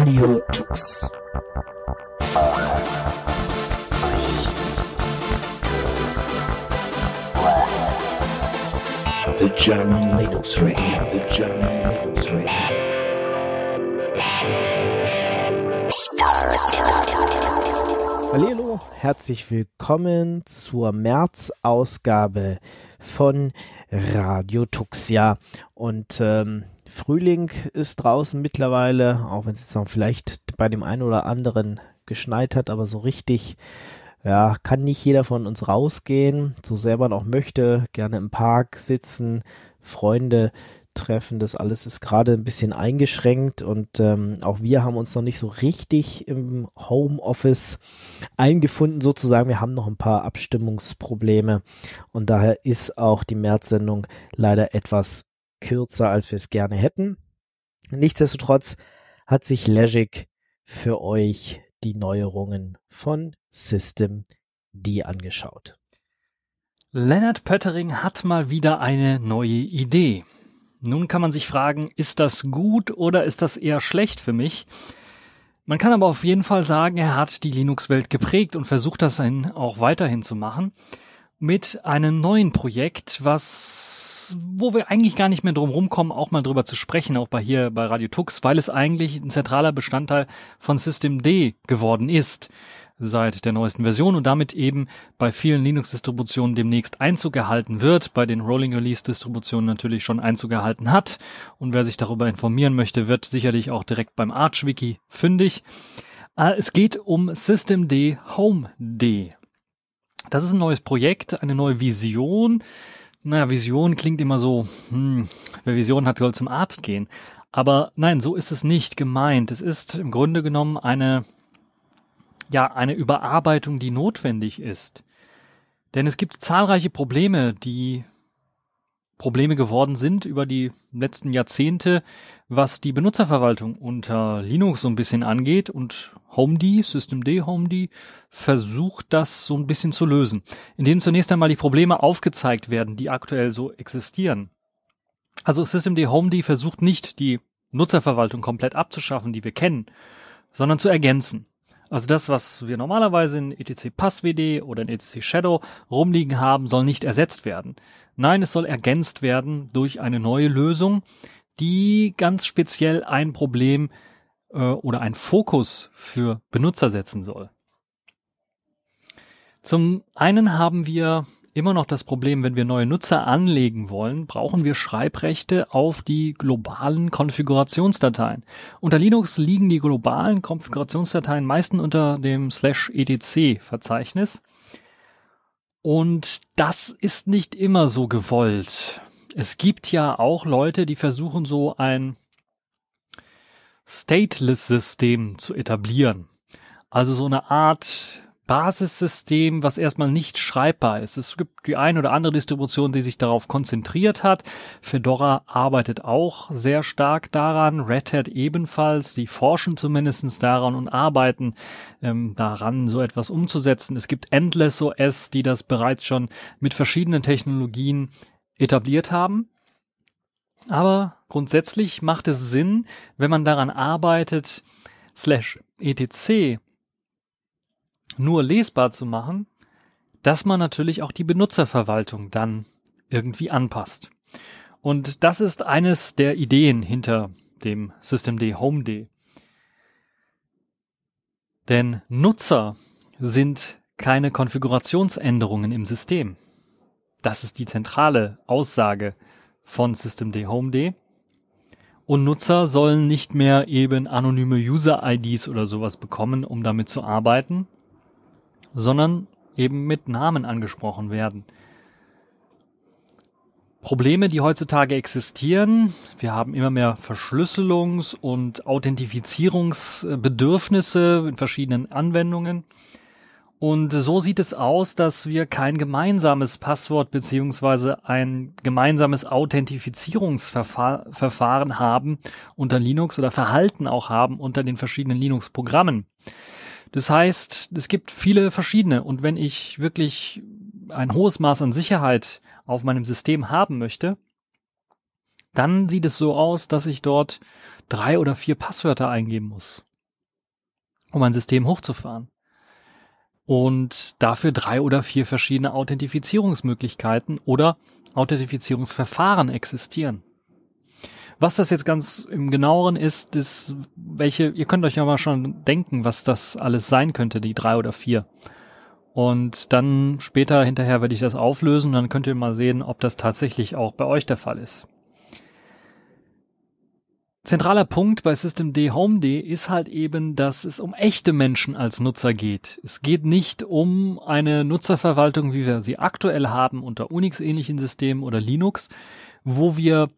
Radio Tux. The German Linux Radio, the German Linux Radio. Hallo, herzlich willkommen zur März-Ausgabe von Radio Tuxia. Und ähm, Frühling ist draußen mittlerweile, auch wenn es jetzt noch vielleicht bei dem einen oder anderen geschneit hat, aber so richtig, ja, kann nicht jeder von uns rausgehen, so sehr man auch möchte, gerne im Park sitzen, Freunde treffen, das alles ist gerade ein bisschen eingeschränkt und ähm, auch wir haben uns noch nicht so richtig im Homeoffice eingefunden sozusagen. Wir haben noch ein paar Abstimmungsprobleme und daher ist auch die März-Sendung leider etwas kürzer, als wir es gerne hätten. Nichtsdestotrotz hat sich Legic für euch die Neuerungen von System D angeschaut. Leonard Pöttering hat mal wieder eine neue Idee. Nun kann man sich fragen, ist das gut oder ist das eher schlecht für mich? Man kann aber auf jeden Fall sagen, er hat die Linux-Welt geprägt und versucht das auch weiterhin zu machen mit einem neuen Projekt, was wo wir eigentlich gar nicht mehr drum rumkommen, auch mal drüber zu sprechen, auch bei hier bei Radio Tux, weil es eigentlich ein zentraler Bestandteil von System D geworden ist seit der neuesten Version und damit eben bei vielen Linux-Distributionen demnächst Einzug gehalten wird, bei den Rolling Release-Distributionen natürlich schon Einzug gehalten hat. Und wer sich darüber informieren möchte, wird sicherlich auch direkt beim Arch-Wiki fündig. Äh, es geht um Systemd Home D. Das ist ein neues Projekt, eine neue Vision, naja, Vision klingt immer so, hm, wer Vision hat, soll zum Arzt gehen. Aber nein, so ist es nicht gemeint. Es ist im Grunde genommen eine, ja, eine Überarbeitung, die notwendig ist. Denn es gibt zahlreiche Probleme, die Probleme geworden sind über die letzten Jahrzehnte, was die Benutzerverwaltung unter Linux so ein bisschen angeht und HomeD, Systemd HomeD, versucht das so ein bisschen zu lösen, indem zunächst einmal die Probleme aufgezeigt werden, die aktuell so existieren. Also Systemd HomeD versucht nicht die Nutzerverwaltung komplett abzuschaffen, die wir kennen, sondern zu ergänzen. Also das, was wir normalerweise in etc PassWD oder in etc Shadow rumliegen haben, soll nicht ersetzt werden. Nein, es soll ergänzt werden durch eine neue Lösung, die ganz speziell ein Problem äh, oder ein Fokus für Benutzer setzen soll. Zum einen haben wir immer noch das Problem, wenn wir neue Nutzer anlegen wollen, brauchen wir Schreibrechte auf die globalen Konfigurationsdateien. Unter Linux liegen die globalen Konfigurationsdateien meistens unter dem slash etc Verzeichnis. Und das ist nicht immer so gewollt. Es gibt ja auch Leute, die versuchen so ein Stateless-System zu etablieren. Also so eine Art Basissystem, was erstmal nicht schreibbar ist. Es gibt die eine oder andere Distribution, die sich darauf konzentriert hat. Fedora arbeitet auch sehr stark daran, Red Hat ebenfalls, die forschen zumindestens daran und arbeiten ähm, daran, so etwas umzusetzen. Es gibt Endless OS, die das bereits schon mit verschiedenen Technologien etabliert haben. Aber grundsätzlich macht es Sinn, wenn man daran arbeitet, slash etc nur lesbar zu machen, dass man natürlich auch die Benutzerverwaltung dann irgendwie anpasst. Und das ist eines der Ideen hinter dem Systemd HomeD. Denn Nutzer sind keine Konfigurationsänderungen im System. Das ist die zentrale Aussage von Systemd HomeD. Und Nutzer sollen nicht mehr eben anonyme User-IDs oder sowas bekommen, um damit zu arbeiten, sondern eben mit Namen angesprochen werden. Probleme, die heutzutage existieren. Wir haben immer mehr Verschlüsselungs- und Authentifizierungsbedürfnisse in verschiedenen Anwendungen. Und so sieht es aus, dass wir kein gemeinsames Passwort beziehungsweise ein gemeinsames Authentifizierungsverfahren haben unter Linux oder Verhalten auch haben unter den verschiedenen Linux-Programmen. Das heißt, es gibt viele verschiedene und wenn ich wirklich ein hohes Maß an Sicherheit auf meinem System haben möchte, dann sieht es so aus, dass ich dort drei oder vier Passwörter eingeben muss. um ein System hochzufahren. Und dafür drei oder vier verschiedene Authentifizierungsmöglichkeiten oder Authentifizierungsverfahren existieren. Was das jetzt ganz im genaueren ist, ist, welche, ihr könnt euch ja mal schon denken, was das alles sein könnte, die drei oder vier. Und dann später hinterher werde ich das auflösen, dann könnt ihr mal sehen, ob das tatsächlich auch bei euch der Fall ist. Zentraler Punkt bei Systemd Homed ist halt eben, dass es um echte Menschen als Nutzer geht. Es geht nicht um eine Nutzerverwaltung, wie wir sie aktuell haben unter Unix-ähnlichen Systemen oder Linux, wo wir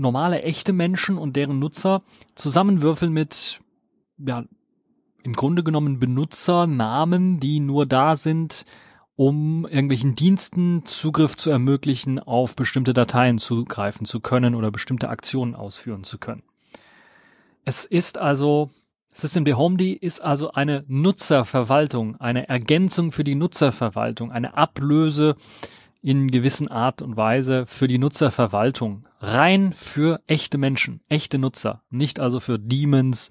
normale echte Menschen und deren Nutzer zusammenwürfeln mit ja, im Grunde genommen Benutzernamen, die nur da sind, um irgendwelchen Diensten Zugriff zu ermöglichen, auf bestimmte Dateien zugreifen zu können oder bestimmte Aktionen ausführen zu können. Es ist also, Systemd Homed ist also eine Nutzerverwaltung, eine Ergänzung für die Nutzerverwaltung, eine Ablöse in gewissen Art und Weise für die Nutzerverwaltung. Rein für echte Menschen, echte Nutzer, nicht also für Demons,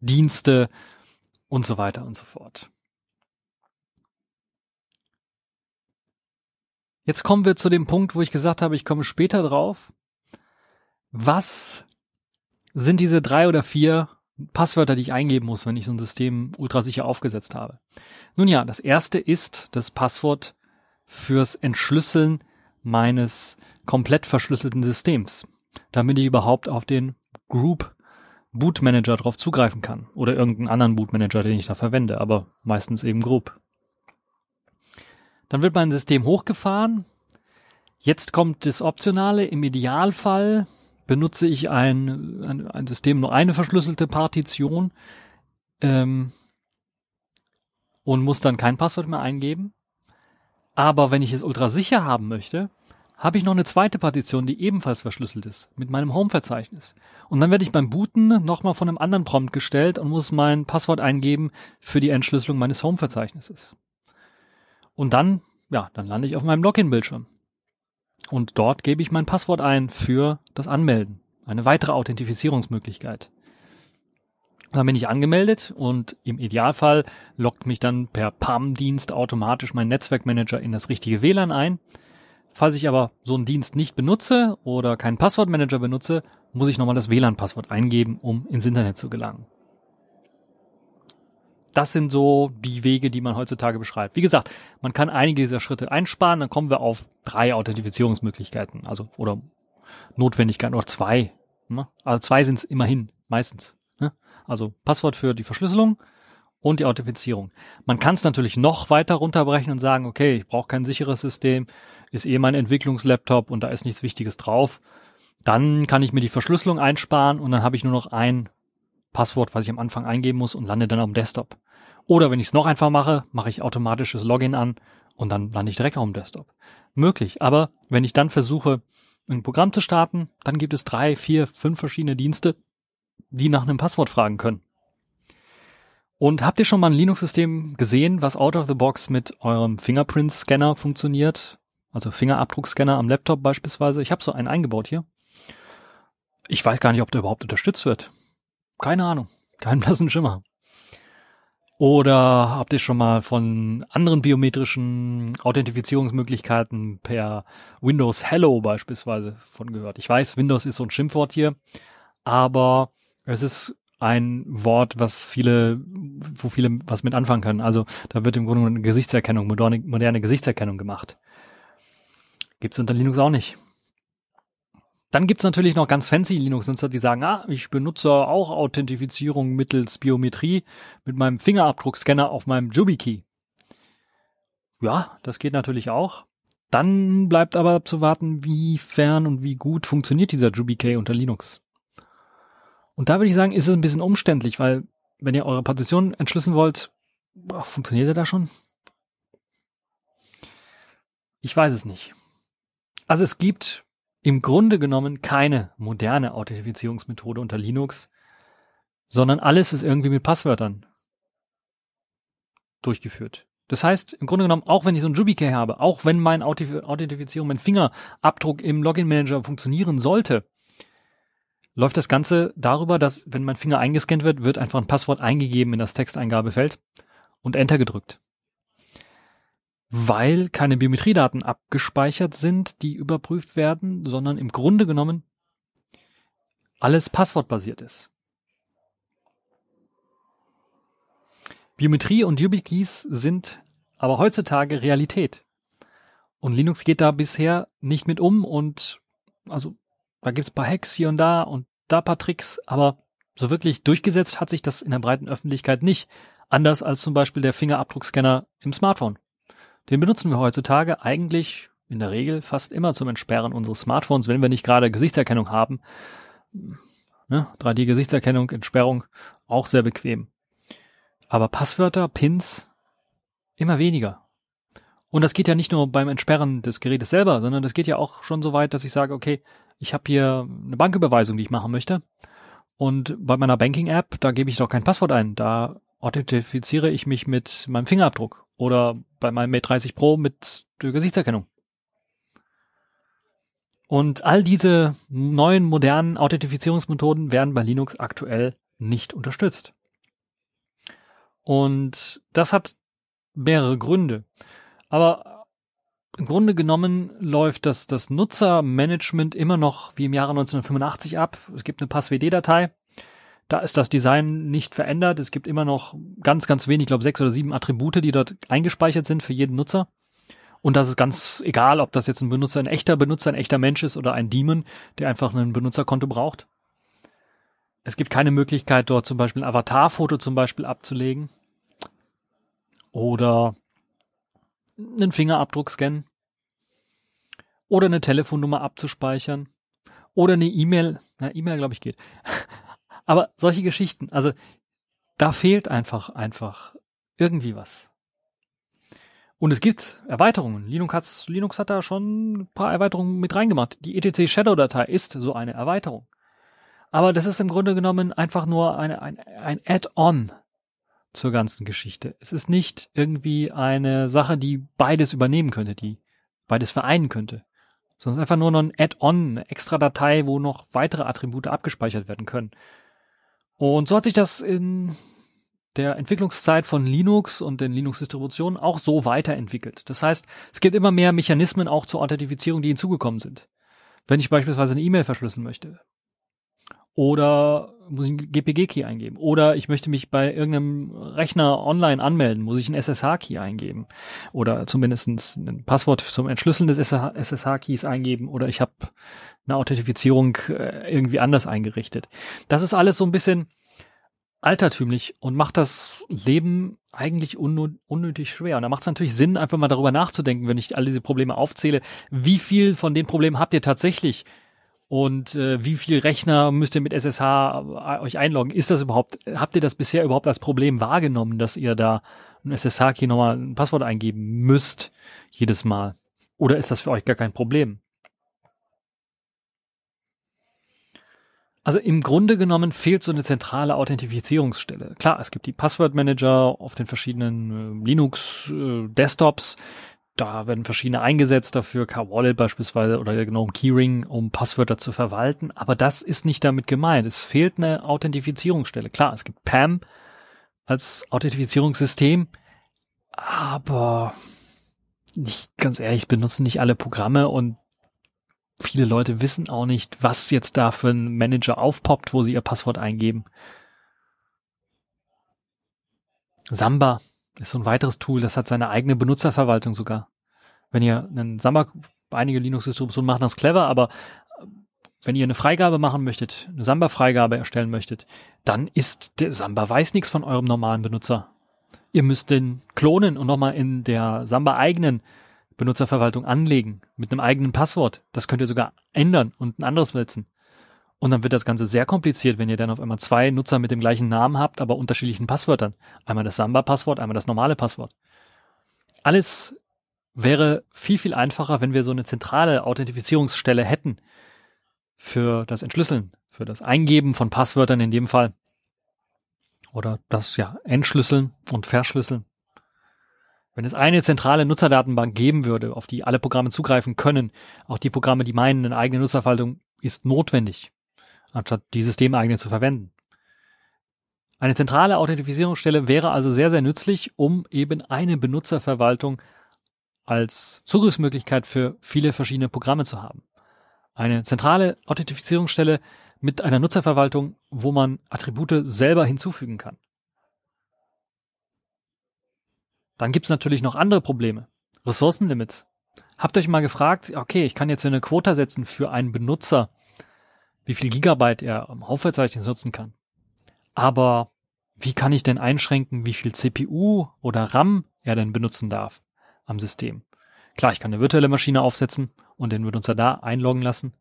Dienste und so weiter und so fort. Jetzt kommen wir zu dem Punkt, wo ich gesagt habe, ich komme später drauf. Was sind diese drei oder vier Passwörter, die ich eingeben muss, wenn ich so ein System ultrasicher aufgesetzt habe? Nun ja, das erste ist das Passwort fürs Entschlüsseln meines komplett verschlüsselten Systems, damit ich überhaupt auf den Group Boot Manager drauf zugreifen kann oder irgendeinen anderen Boot Manager, den ich da verwende, aber meistens eben Group. Dann wird mein System hochgefahren. Jetzt kommt das Optionale. Im Idealfall benutze ich ein, ein, ein System nur eine verschlüsselte Partition ähm, und muss dann kein Passwort mehr eingeben. Aber wenn ich es ultra sicher haben möchte, habe ich noch eine zweite Partition, die ebenfalls verschlüsselt ist, mit meinem Home-Verzeichnis. Und dann werde ich beim Booten nochmal von einem anderen Prompt gestellt und muss mein Passwort eingeben für die Entschlüsselung meines Home-Verzeichnisses. Und dann, ja, dann lande ich auf meinem Login-Bildschirm. Und dort gebe ich mein Passwort ein für das Anmelden. Eine weitere Authentifizierungsmöglichkeit. Dann bin ich angemeldet und im Idealfall lockt mich dann per PAM-Dienst automatisch mein Netzwerkmanager in das richtige WLAN ein. Falls ich aber so einen Dienst nicht benutze oder keinen Passwortmanager benutze, muss ich nochmal das WLAN-Passwort eingeben, um ins Internet zu gelangen. Das sind so die Wege, die man heutzutage beschreibt. Wie gesagt, man kann einige dieser Schritte einsparen, dann kommen wir auf drei Authentifizierungsmöglichkeiten, also oder Notwendigkeiten oder zwei. Ne? Also zwei sind es immerhin, meistens. Also Passwort für die Verschlüsselung, und die Authentifizierung. Man kann es natürlich noch weiter runterbrechen und sagen, okay, ich brauche kein sicheres System, ist eh mein Entwicklungslaptop und da ist nichts Wichtiges drauf. Dann kann ich mir die Verschlüsselung einsparen und dann habe ich nur noch ein Passwort, was ich am Anfang eingeben muss und lande dann dem Desktop. Oder wenn ich es noch einfach mache, mache ich automatisches Login an und dann lande ich direkt auf dem Desktop. Möglich, aber wenn ich dann versuche, ein Programm zu starten, dann gibt es drei, vier, fünf verschiedene Dienste, die nach einem Passwort fragen können. Und habt ihr schon mal ein Linux-System gesehen, was out of the box mit eurem Fingerprint-Scanner funktioniert? Also Fingerabdruckscanner am Laptop beispielsweise. Ich habe so einen eingebaut hier. Ich weiß gar nicht, ob der überhaupt unterstützt wird. Keine Ahnung. Keinen blassen Schimmer. Oder habt ihr schon mal von anderen biometrischen Authentifizierungsmöglichkeiten per Windows Hello beispielsweise von gehört? Ich weiß, Windows ist so ein Schimpfwort hier, aber es ist ein Wort, was viele, wo viele was mit anfangen können. Also da wird im Grunde eine Gesichtserkennung, moderne, moderne Gesichtserkennung gemacht. Gibt's unter Linux auch nicht. Dann gibt's natürlich noch ganz fancy Linux-Nutzer, die sagen, ah, ich benutze auch Authentifizierung mittels Biometrie mit meinem Fingerabdruckscanner auf meinem JubiKey. Ja, das geht natürlich auch. Dann bleibt aber zu warten, wie fern und wie gut funktioniert dieser JubiKey unter Linux. Und da würde ich sagen, ist es ein bisschen umständlich, weil wenn ihr eure Partition entschlüsseln wollt, boah, funktioniert er da schon? Ich weiß es nicht. Also es gibt im Grunde genommen keine moderne Authentifizierungsmethode unter Linux, sondern alles ist irgendwie mit Passwörtern durchgeführt. Das heißt, im Grunde genommen, auch wenn ich so ein JubiKey habe, auch wenn mein Authentifizierung, mein Fingerabdruck im Login Manager funktionieren sollte, läuft das Ganze darüber, dass wenn mein Finger eingescannt wird, wird einfach ein Passwort eingegeben in das Texteingabefeld und Enter gedrückt. Weil keine Biometriedaten abgespeichert sind, die überprüft werden, sondern im Grunde genommen alles passwortbasiert ist. Biometrie und YubiKeys sind aber heutzutage Realität. Und Linux geht da bisher nicht mit um und also da gibt's paar Hacks hier und da und da paar Tricks, aber so wirklich durchgesetzt hat sich das in der breiten Öffentlichkeit nicht. Anders als zum Beispiel der Fingerabdruckscanner im Smartphone. Den benutzen wir heutzutage eigentlich in der Regel fast immer zum Entsperren unseres Smartphones, wenn wir nicht gerade Gesichtserkennung haben. Ne? 3D-Gesichtserkennung, Entsperrung, auch sehr bequem. Aber Passwörter, Pins, immer weniger. Und das geht ja nicht nur beim Entsperren des Gerätes selber, sondern das geht ja auch schon so weit, dass ich sage, okay, ich habe hier eine Banküberweisung, die ich machen möchte. Und bei meiner Banking-App, da gebe ich doch kein Passwort ein. Da authentifiziere ich mich mit meinem Fingerabdruck. Oder bei meinem Mate 30 Pro mit der Gesichtserkennung. Und all diese neuen modernen Authentifizierungsmethoden werden bei Linux aktuell nicht unterstützt. Und das hat mehrere Gründe. Aber im Grunde genommen läuft das, das Nutzermanagement immer noch wie im Jahre 1985 ab. Es gibt eine Passwd-Datei. Da ist das Design nicht verändert. Es gibt immer noch ganz, ganz wenig, ich glaube sechs oder sieben Attribute, die dort eingespeichert sind für jeden Nutzer. Und das ist ganz egal, ob das jetzt ein Benutzer, ein echter Benutzer, ein echter Mensch ist oder ein Demon, der einfach ein Benutzerkonto braucht. Es gibt keine Möglichkeit, dort zum Beispiel ein Avatarfoto zum Beispiel abzulegen. Oder einen Fingerabdruck scannen. Oder eine Telefonnummer abzuspeichern. Oder eine E-Mail. Na, E-Mail, glaube ich, geht. Aber solche Geschichten, also da fehlt einfach, einfach irgendwie was. Und es gibt Erweiterungen. Linux, hat's, Linux hat da schon ein paar Erweiterungen mit reingemacht. Die etc Shadow Datei ist so eine Erweiterung. Aber das ist im Grunde genommen einfach nur eine, ein, ein Add-on zur ganzen Geschichte. Es ist nicht irgendwie eine Sache, die beides übernehmen könnte, die beides vereinen könnte. Sondern einfach nur noch ein Add-on, eine extra Datei, wo noch weitere Attribute abgespeichert werden können. Und so hat sich das in der Entwicklungszeit von Linux und den Linux-Distributionen auch so weiterentwickelt. Das heißt, es gibt immer mehr Mechanismen auch zur Authentifizierung, die hinzugekommen sind. Wenn ich beispielsweise eine E-Mail verschlüsseln möchte. Oder muss ich einen GPG-Key eingeben. Oder ich möchte mich bei irgendeinem Rechner online anmelden, muss ich einen SSH-Key eingeben. Oder zumindest ein Passwort zum Entschlüsseln des SSH-Keys eingeben. Oder ich habe eine Authentifizierung äh, irgendwie anders eingerichtet. Das ist alles so ein bisschen altertümlich und macht das Leben eigentlich unnötig schwer. Und da macht es natürlich Sinn, einfach mal darüber nachzudenken, wenn ich all diese Probleme aufzähle. Wie viel von den Problemen habt ihr tatsächlich? Und äh, wie viel Rechner müsst ihr mit SSH äh, euch einloggen? Ist das überhaupt, habt ihr das bisher überhaupt als Problem wahrgenommen, dass ihr da ein SSH-Key nochmal ein Passwort eingeben müsst jedes Mal? Oder ist das für euch gar kein Problem? Also im Grunde genommen fehlt so eine zentrale Authentifizierungsstelle. Klar, es gibt die Passwortmanager auf den verschiedenen äh, Linux-Desktops. Äh, da werden verschiedene eingesetzt dafür, K-Wallet beispielsweise oder der GNOME Keyring, um Passwörter zu verwalten. Aber das ist nicht damit gemeint. Es fehlt eine Authentifizierungsstelle. Klar, es gibt PAM als Authentifizierungssystem, aber nicht ganz ehrlich, benutzen nicht alle Programme und viele Leute wissen auch nicht, was jetzt da für ein Manager aufpoppt, wo sie ihr Passwort eingeben. Samba ist so ein weiteres Tool, das hat seine eigene Benutzerverwaltung sogar. Wenn ihr einen Samba, einige Linux-Distributionen machen das clever, aber äh, wenn ihr eine Freigabe machen möchtet, eine Samba-Freigabe erstellen möchtet, dann ist der Samba weiß nichts von eurem normalen Benutzer. Ihr müsst den klonen und nochmal in der Samba eigenen Benutzerverwaltung anlegen mit einem eigenen Passwort. Das könnt ihr sogar ändern und ein anderes setzen. Und dann wird das Ganze sehr kompliziert, wenn ihr dann auf einmal zwei Nutzer mit dem gleichen Namen habt, aber unterschiedlichen Passwörtern. Einmal das Samba-Passwort, einmal das normale Passwort. Alles wäre viel, viel einfacher, wenn wir so eine zentrale Authentifizierungsstelle hätten für das Entschlüsseln, für das Eingeben von Passwörtern in dem Fall. Oder das ja Entschlüsseln und Verschlüsseln. Wenn es eine zentrale Nutzerdatenbank geben würde, auf die alle Programme zugreifen können, auch die Programme, die meinen, eine eigene Nutzerverwaltung ist notwendig. Anstatt die systemeigene zu verwenden. Eine zentrale Authentifizierungsstelle wäre also sehr, sehr nützlich, um eben eine Benutzerverwaltung als Zugriffsmöglichkeit für viele verschiedene Programme zu haben. Eine zentrale Authentifizierungsstelle mit einer Nutzerverwaltung, wo man Attribute selber hinzufügen kann. Dann gibt es natürlich noch andere Probleme. Ressourcenlimits. Habt euch mal gefragt, okay, ich kann jetzt eine Quota setzen für einen Benutzer, wie viel Gigabyte er am Hauptverzeichnis nutzen kann. Aber wie kann ich denn einschränken, wie viel CPU oder RAM er denn benutzen darf am System? Klar, ich kann eine virtuelle Maschine aufsetzen und den Benutzer da einloggen lassen.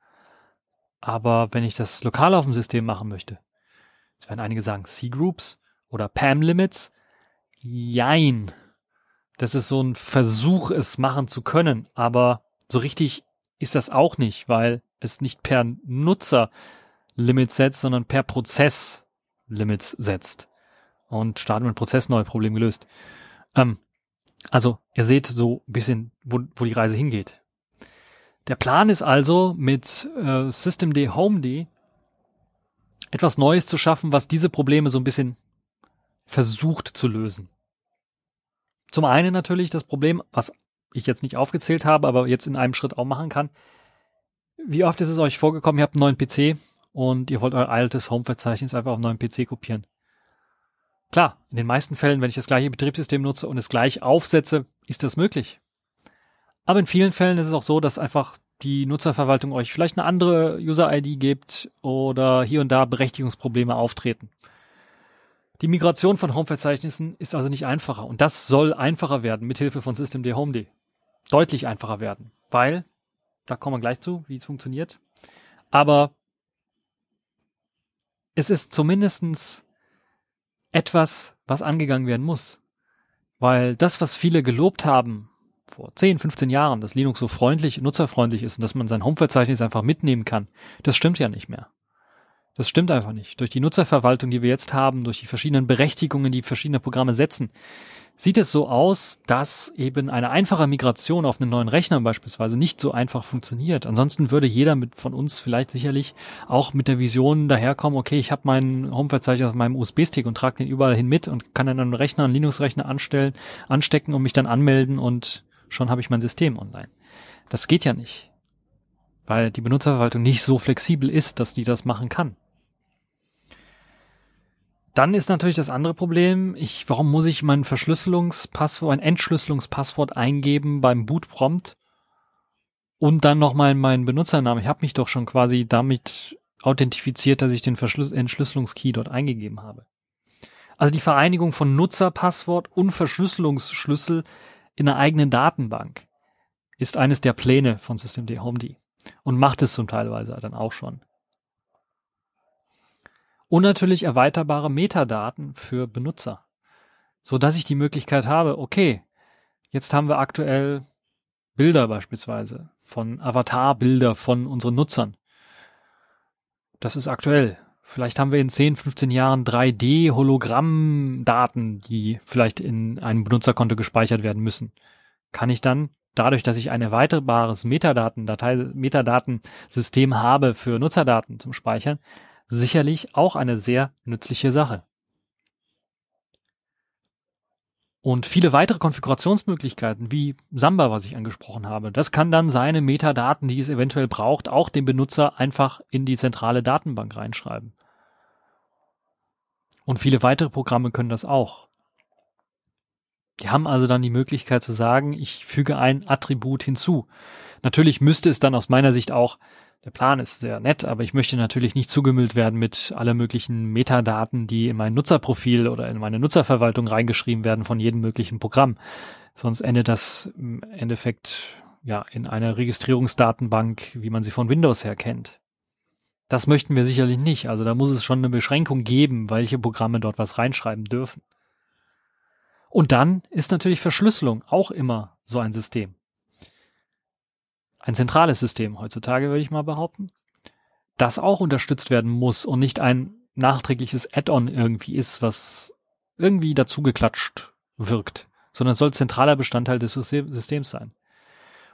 Aber wenn ich das lokal auf dem System machen möchte, jetzt werden einige sagen C-Groups oder PAM-Limits. Jein. Das ist so ein Versuch, es machen zu können, aber so richtig ist das auch nicht, weil es nicht per Nutzer Limits setzt, sondern per Prozess Limits setzt. Und starten mit Prozess neue Problem gelöst. Ähm, also, ihr seht so ein bisschen, wo, wo die Reise hingeht. Der Plan ist also, mit äh, Systemd Homed etwas Neues zu schaffen, was diese Probleme so ein bisschen versucht zu lösen. Zum einen natürlich das Problem, was ich jetzt nicht aufgezählt habe, aber jetzt in einem Schritt auch machen kann. Wie oft ist es euch vorgekommen, ihr habt einen neuen PC und ihr wollt euer altes Home-Verzeichnis einfach auf einen neuen PC kopieren? Klar, in den meisten Fällen, wenn ich das gleiche Betriebssystem nutze und es gleich aufsetze, ist das möglich. Aber in vielen Fällen ist es auch so, dass einfach die Nutzerverwaltung euch vielleicht eine andere User-ID gibt oder hier und da Berechtigungsprobleme auftreten. Die Migration von Home-Verzeichnissen ist also nicht einfacher und das soll einfacher werden mithilfe von Systemd Homed. Deutlich einfacher werden, weil, da kommen wir gleich zu, wie es funktioniert. Aber es ist zumindestens etwas, was angegangen werden muss. Weil das, was viele gelobt haben, vor 10, 15 Jahren, dass Linux so freundlich, nutzerfreundlich ist und dass man sein Home-Verzeichnis einfach mitnehmen kann, das stimmt ja nicht mehr. Das stimmt einfach nicht. Durch die Nutzerverwaltung, die wir jetzt haben, durch die verschiedenen Berechtigungen, die verschiedene Programme setzen, sieht es so aus, dass eben eine einfache Migration auf einen neuen Rechner beispielsweise nicht so einfach funktioniert. Ansonsten würde jeder mit von uns vielleicht sicherlich auch mit der Vision daherkommen, okay, ich habe mein Home-Verzeichnis auf meinem USB-Stick und trage den überall hin mit und kann dann einen Rechner, einen Linux-Rechner anstellen, anstecken und mich dann anmelden und schon habe ich mein System online. Das geht ja nicht, weil die Benutzerverwaltung nicht so flexibel ist, dass die das machen kann. Dann ist natürlich das andere Problem, ich, warum muss ich mein Verschlüsselungspasswort, ein Entschlüsselungspasswort eingeben beim Bootprompt und dann nochmal meinen Benutzernamen? Ich habe mich doch schon quasi damit authentifiziert, dass ich den Verschlüs Entschlüsselungskey dort eingegeben habe. Also die Vereinigung von Nutzerpasswort und Verschlüsselungsschlüssel in einer eigenen Datenbank ist eines der Pläne von Systemd Homed und macht es zum Teilweise dann auch schon. Und natürlich erweiterbare Metadaten für Benutzer. So dass ich die Möglichkeit habe, okay, jetzt haben wir aktuell Bilder beispielsweise von Avatarbilder von unseren Nutzern. Das ist aktuell. Vielleicht haben wir in 10, 15 Jahren 3D-Hologramm-Daten, die vielleicht in einem Benutzerkonto gespeichert werden müssen. Kann ich dann dadurch, dass ich ein erweiterbares Metadaten-Datei, Metadatensystem habe für Nutzerdaten zum Speichern, sicherlich auch eine sehr nützliche Sache. Und viele weitere Konfigurationsmöglichkeiten, wie Samba, was ich angesprochen habe, das kann dann seine Metadaten, die es eventuell braucht, auch dem Benutzer einfach in die zentrale Datenbank reinschreiben. Und viele weitere Programme können das auch. Die haben also dann die Möglichkeit zu sagen, ich füge ein Attribut hinzu. Natürlich müsste es dann aus meiner Sicht auch der Plan ist sehr nett, aber ich möchte natürlich nicht zugemüllt werden mit aller möglichen Metadaten, die in mein Nutzerprofil oder in meine Nutzerverwaltung reingeschrieben werden von jedem möglichen Programm. Sonst endet das im Endeffekt ja in einer Registrierungsdatenbank, wie man sie von Windows her kennt. Das möchten wir sicherlich nicht. Also da muss es schon eine Beschränkung geben, welche Programme dort was reinschreiben dürfen. Und dann ist natürlich Verschlüsselung auch immer so ein System ein zentrales System heutzutage, würde ich mal behaupten, das auch unterstützt werden muss und nicht ein nachträgliches Add-on irgendwie ist, was irgendwie dazugeklatscht wirkt, sondern soll zentraler Bestandteil des Systems sein.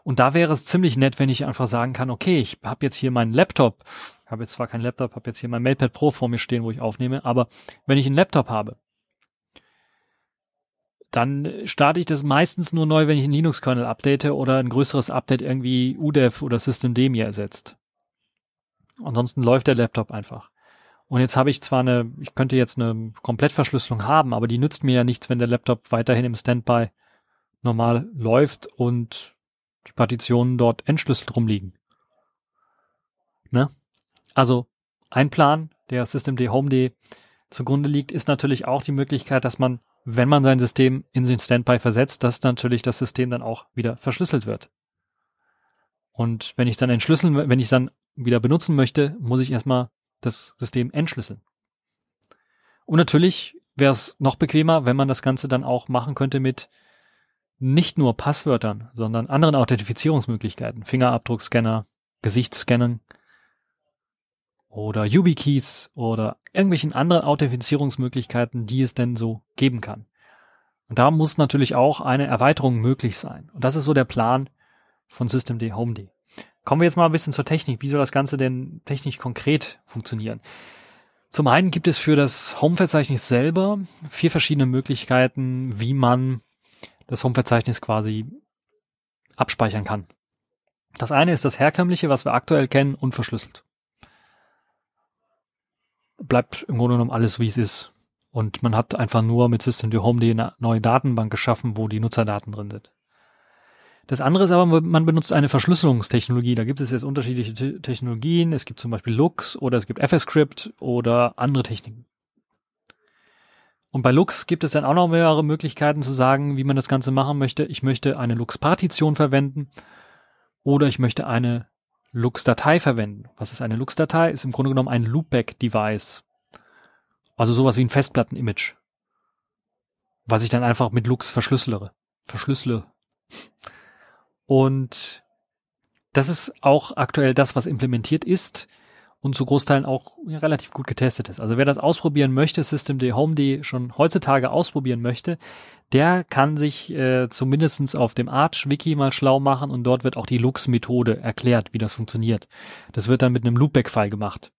Und da wäre es ziemlich nett, wenn ich einfach sagen kann, okay, ich habe jetzt hier meinen Laptop, habe jetzt zwar keinen Laptop, habe jetzt hier mein MatePad Pro vor mir stehen, wo ich aufnehme, aber wenn ich einen Laptop habe, dann starte ich das meistens nur neu, wenn ich einen Linux-Kernel update oder ein größeres Update irgendwie UDEV oder Systemd mir ersetzt. Ansonsten läuft der Laptop einfach. Und jetzt habe ich zwar eine, ich könnte jetzt eine Komplettverschlüsselung haben, aber die nützt mir ja nichts, wenn der Laptop weiterhin im Standby normal läuft und die Partitionen dort entschlüsselt rumliegen. Ne? Also ein Plan, der Systemd Homed zugrunde liegt, ist natürlich auch die Möglichkeit, dass man, wenn man sein System in den Standby versetzt, dass natürlich das System dann auch wieder verschlüsselt wird. Und wenn ich dann entschlüsseln, wenn ich dann wieder benutzen möchte, muss ich erstmal das System entschlüsseln. Und natürlich wäre es noch bequemer, wenn man das Ganze dann auch machen könnte mit nicht nur Passwörtern, sondern anderen Authentifizierungsmöglichkeiten, Fingerabdruckscanner, Gesichtsscannen oder YubiKeys oder irgendwelchen anderen Authentifizierungsmöglichkeiten, die es denn so geben kann. Und da muss natürlich auch eine Erweiterung möglich sein. Und das ist so der Plan von Systemd Homed. Kommen wir jetzt mal ein bisschen zur Technik. Wie soll das Ganze denn technisch konkret funktionieren? Zum einen gibt es für das Home-Verzeichnis selber vier verschiedene Möglichkeiten, wie man das Home-Verzeichnis quasi abspeichern kann. Das eine ist das herkömmliche, was wir aktuell kennen, unverschlüsselt. Bleibt im Grunde genommen alles, wie es ist. Und man hat einfach nur mit Systemd Home eine neue Datenbank geschaffen, wo die Nutzerdaten drin sind. Das andere ist aber, man benutzt eine Verschlüsselungstechnologie. Da gibt es jetzt unterschiedliche Technologien. Es gibt zum Beispiel Lux oder es gibt FSCrypt oder andere Techniken. Und bei Lux gibt es dann auch noch mehrere Möglichkeiten zu sagen, wie man das Ganze machen möchte. Ich möchte eine Lux-Partition verwenden oder ich möchte eine Lux-Datei verwenden. Was ist eine Lux-Datei? Ist im Grunde genommen ein Loopback-Device. Also sowas wie ein Festplatten-Image. Was ich dann einfach mit Lux verschlüssele. Verschlüssele. Und das ist auch aktuell das, was implementiert ist und zu Großteilen auch relativ gut getestet ist. Also wer das ausprobieren möchte, Systemd Homed schon heutzutage ausprobieren möchte, der kann sich äh, zumindestens auf dem Arch-Wiki mal schlau machen und dort wird auch die Lux-Methode erklärt, wie das funktioniert. Das wird dann mit einem Loopback-File gemacht.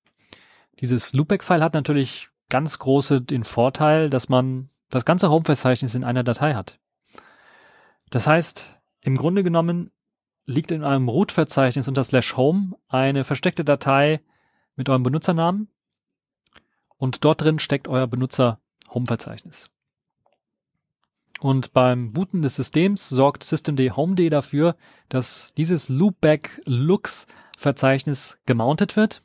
Dieses Loopback-File hat natürlich ganz große den Vorteil, dass man das ganze Home-Verzeichnis in einer Datei hat. Das heißt, im Grunde genommen liegt in einem Root-Verzeichnis unter slash home eine versteckte Datei mit eurem Benutzernamen und dort drin steckt euer Benutzer-Home-Verzeichnis. Und beim Booten des Systems sorgt systemd homed dafür, dass dieses Loopback Lux Verzeichnis gemountet wird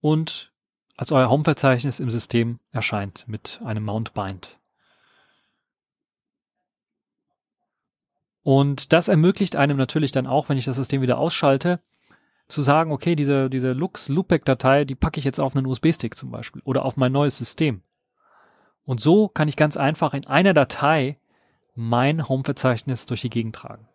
und als euer Home-Verzeichnis im System erscheint mit einem Mount Bind. Und das ermöglicht einem natürlich dann auch, wenn ich das System wieder ausschalte, zu sagen, okay, diese, diese Lux Loopback-Datei, die packe ich jetzt auf einen USB-Stick zum Beispiel oder auf mein neues System. Und so kann ich ganz einfach in einer Datei mein Home-Verzeichnis durch die Gegend tragen.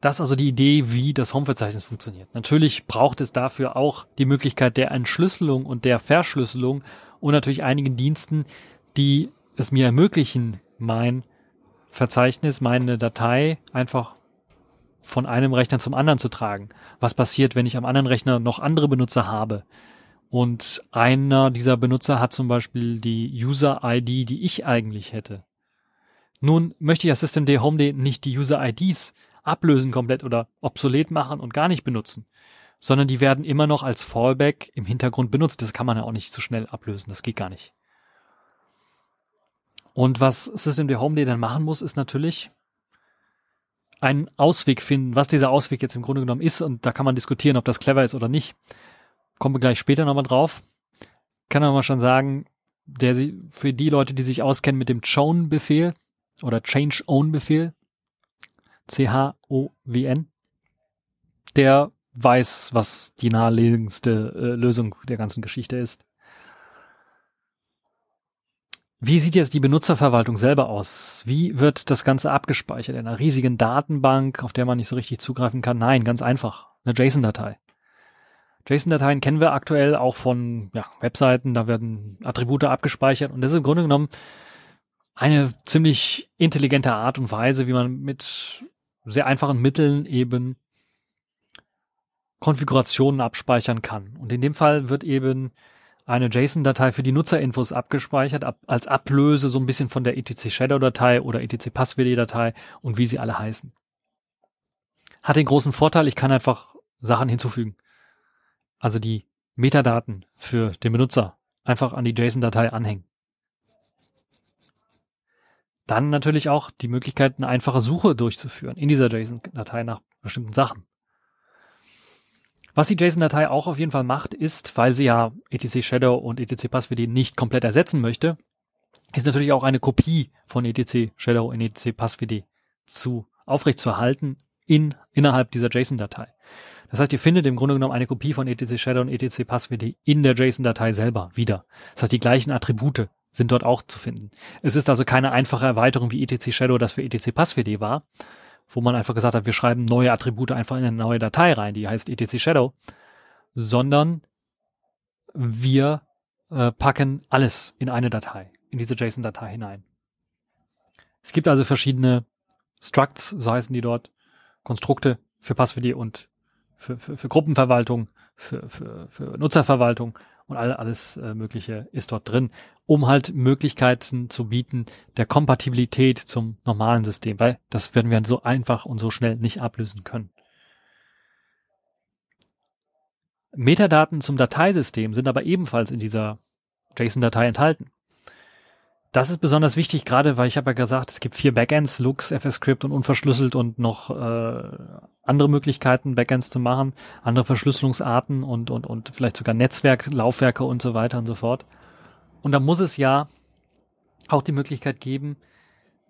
Das ist also die Idee, wie das Home-Verzeichnis funktioniert. Natürlich braucht es dafür auch die Möglichkeit der Entschlüsselung und der Verschlüsselung und natürlich einigen Diensten, die es mir ermöglichen, mein Verzeichnis, meine Datei einfach von einem Rechner zum anderen zu tragen. Was passiert, wenn ich am anderen Rechner noch andere Benutzer habe? Und einer dieser Benutzer hat zum Beispiel die User-ID, die ich eigentlich hätte. Nun möchte ich ja Systemd Homed nicht die User-IDs ablösen komplett oder obsolet machen und gar nicht benutzen, sondern die werden immer noch als Fallback im Hintergrund benutzt. Das kann man ja auch nicht so schnell ablösen. Das geht gar nicht. Und was Systemd Homed dann machen muss, ist natürlich einen Ausweg finden, was dieser Ausweg jetzt im Grunde genommen ist. Und da kann man diskutieren, ob das clever ist oder nicht. Kommen wir gleich später nochmal drauf. Kann aber mal schon sagen, der sie, für die Leute, die sich auskennen mit dem Chown-Befehl oder Change-Own-Befehl, C-H-O-W-N, der weiß, was die naheliegendste äh, Lösung der ganzen Geschichte ist. Wie sieht jetzt die Benutzerverwaltung selber aus? Wie wird das Ganze abgespeichert? In einer riesigen Datenbank, auf der man nicht so richtig zugreifen kann? Nein, ganz einfach. Eine JSON-Datei. JSON-Dateien kennen wir aktuell auch von ja, Webseiten, da werden Attribute abgespeichert und das ist im Grunde genommen eine ziemlich intelligente Art und Weise, wie man mit sehr einfachen Mitteln eben Konfigurationen abspeichern kann. Und in dem Fall wird eben eine JSON-Datei für die Nutzerinfos abgespeichert, ab, als Ablöse so ein bisschen von der etc Shadow-Datei oder etc Passwd-Datei und wie sie alle heißen. Hat den großen Vorteil, ich kann einfach Sachen hinzufügen. Also die Metadaten für den Benutzer einfach an die JSON-Datei anhängen. Dann natürlich auch die Möglichkeit, eine einfache Suche durchzuführen in dieser JSON-Datei nach bestimmten Sachen. Was die JSON-Datei auch auf jeden Fall macht, ist, weil sie ja etc Shadow und etc Passwd nicht komplett ersetzen möchte, ist natürlich auch eine Kopie von etc Shadow und etc Passwd zu aufrechtzuerhalten in, innerhalb dieser JSON-Datei. Das heißt, ihr findet im Grunde genommen eine Kopie von etc Shadow und etc Passwd in der JSON-Datei selber wieder. Das heißt, die gleichen Attribute sind dort auch zu finden. Es ist also keine einfache Erweiterung wie etc Shadow das für etc Passwd war, wo man einfach gesagt hat, wir schreiben neue Attribute einfach in eine neue Datei rein, die heißt etc Shadow, sondern wir äh, packen alles in eine Datei, in diese JSON-Datei hinein. Es gibt also verschiedene Structs, so heißen die dort, Konstrukte für Passwd und für, für, für Gruppenverwaltung, für, für, für Nutzerverwaltung und all, alles äh, Mögliche ist dort drin, um halt Möglichkeiten zu bieten der Kompatibilität zum normalen System, weil das werden wir so einfach und so schnell nicht ablösen können. Metadaten zum Dateisystem sind aber ebenfalls in dieser JSON-Datei enthalten. Das ist besonders wichtig, gerade weil ich habe ja gesagt, es gibt vier Backends, Lux, FSCrypt und unverschlüsselt und noch äh, andere Möglichkeiten, Backends zu machen, andere Verschlüsselungsarten und, und, und vielleicht sogar Netzwerk, Laufwerke und so weiter und so fort. Und da muss es ja auch die Möglichkeit geben,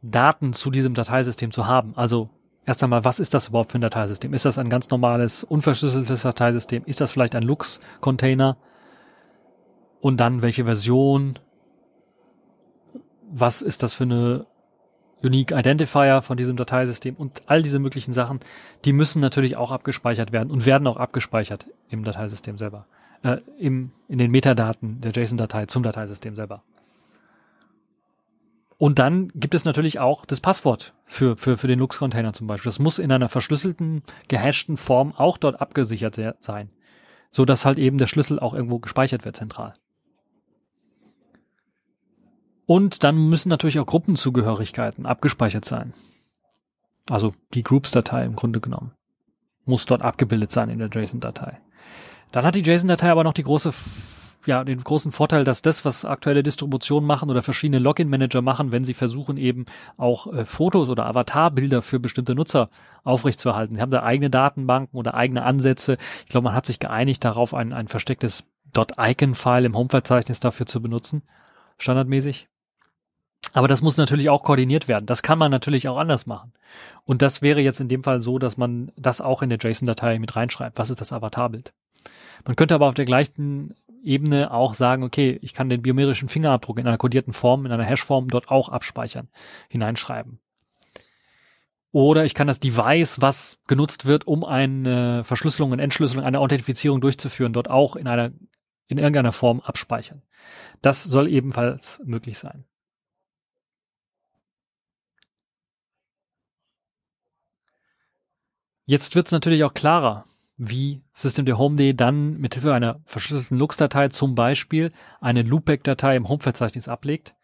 Daten zu diesem Dateisystem zu haben. Also erst einmal, was ist das überhaupt für ein Dateisystem? Ist das ein ganz normales, unverschlüsseltes Dateisystem? Ist das vielleicht ein Lux-Container? Und dann welche Version? Was ist das für eine Unique Identifier von diesem Dateisystem und all diese möglichen Sachen, die müssen natürlich auch abgespeichert werden und werden auch abgespeichert im Dateisystem selber, äh, im, in den Metadaten der JSON-Datei zum Dateisystem selber. Und dann gibt es natürlich auch das Passwort für, für, für den Lux-Container zum Beispiel. Das muss in einer verschlüsselten, gehashten Form auch dort abgesichert sein, so dass halt eben der Schlüssel auch irgendwo gespeichert wird zentral. Und dann müssen natürlich auch Gruppenzugehörigkeiten abgespeichert sein. Also die Groups-Datei im Grunde genommen. Muss dort abgebildet sein in der JSON-Datei. Dann hat die JSON-Datei aber noch die große, ja, den großen Vorteil, dass das, was aktuelle Distributionen machen oder verschiedene Login-Manager machen, wenn sie versuchen eben auch äh, Fotos oder Avatarbilder für bestimmte Nutzer aufrechtzuerhalten. Sie haben da eigene Datenbanken oder eigene Ansätze. Ich glaube, man hat sich geeinigt darauf, ein, ein verstecktes .icon-File im Home-Verzeichnis dafür zu benutzen. Standardmäßig. Aber das muss natürlich auch koordiniert werden. Das kann man natürlich auch anders machen. Und das wäre jetzt in dem Fall so, dass man das auch in der JSON-Datei mit reinschreibt. Was ist das Avatarbild? Man könnte aber auf der gleichen Ebene auch sagen, okay, ich kann den biometrischen Fingerabdruck in einer kodierten Form, in einer Hashform dort auch abspeichern, hineinschreiben. Oder ich kann das Device, was genutzt wird, um eine Verschlüsselung und Entschlüsselung, eine Authentifizierung durchzuführen, dort auch in einer, in irgendeiner Form abspeichern. Das soll ebenfalls möglich sein. Jetzt wird es natürlich auch klarer, wie Systemd dann mit Hilfe einer verschlüsselten Lux-Datei zum Beispiel eine Loopback-Datei im Home-Verzeichnis ablegt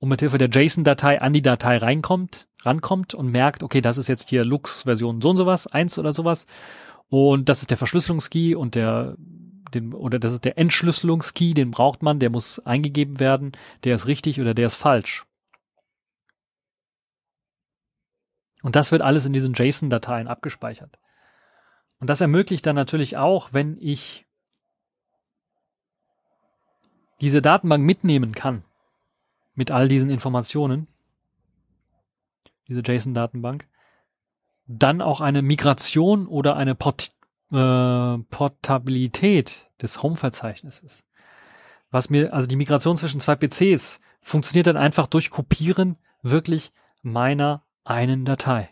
und mit Hilfe der JSON-Datei an die Datei reinkommt, rankommt und merkt, okay, das ist jetzt hier Lux-Version so und sowas, eins oder sowas und das ist der Verschlüsselungskey und der den, oder das ist der Entschlüsselungskey, den braucht man, der muss eingegeben werden, der ist richtig oder der ist falsch. Und das wird alles in diesen JSON-Dateien abgespeichert. Und das ermöglicht dann natürlich auch, wenn ich diese Datenbank mitnehmen kann, mit all diesen Informationen, diese JSON-Datenbank, dann auch eine Migration oder eine Port äh, Portabilität des Home-Verzeichnisses. Was mir, also die Migration zwischen zwei PCs funktioniert dann einfach durch Kopieren wirklich meiner einen Datei.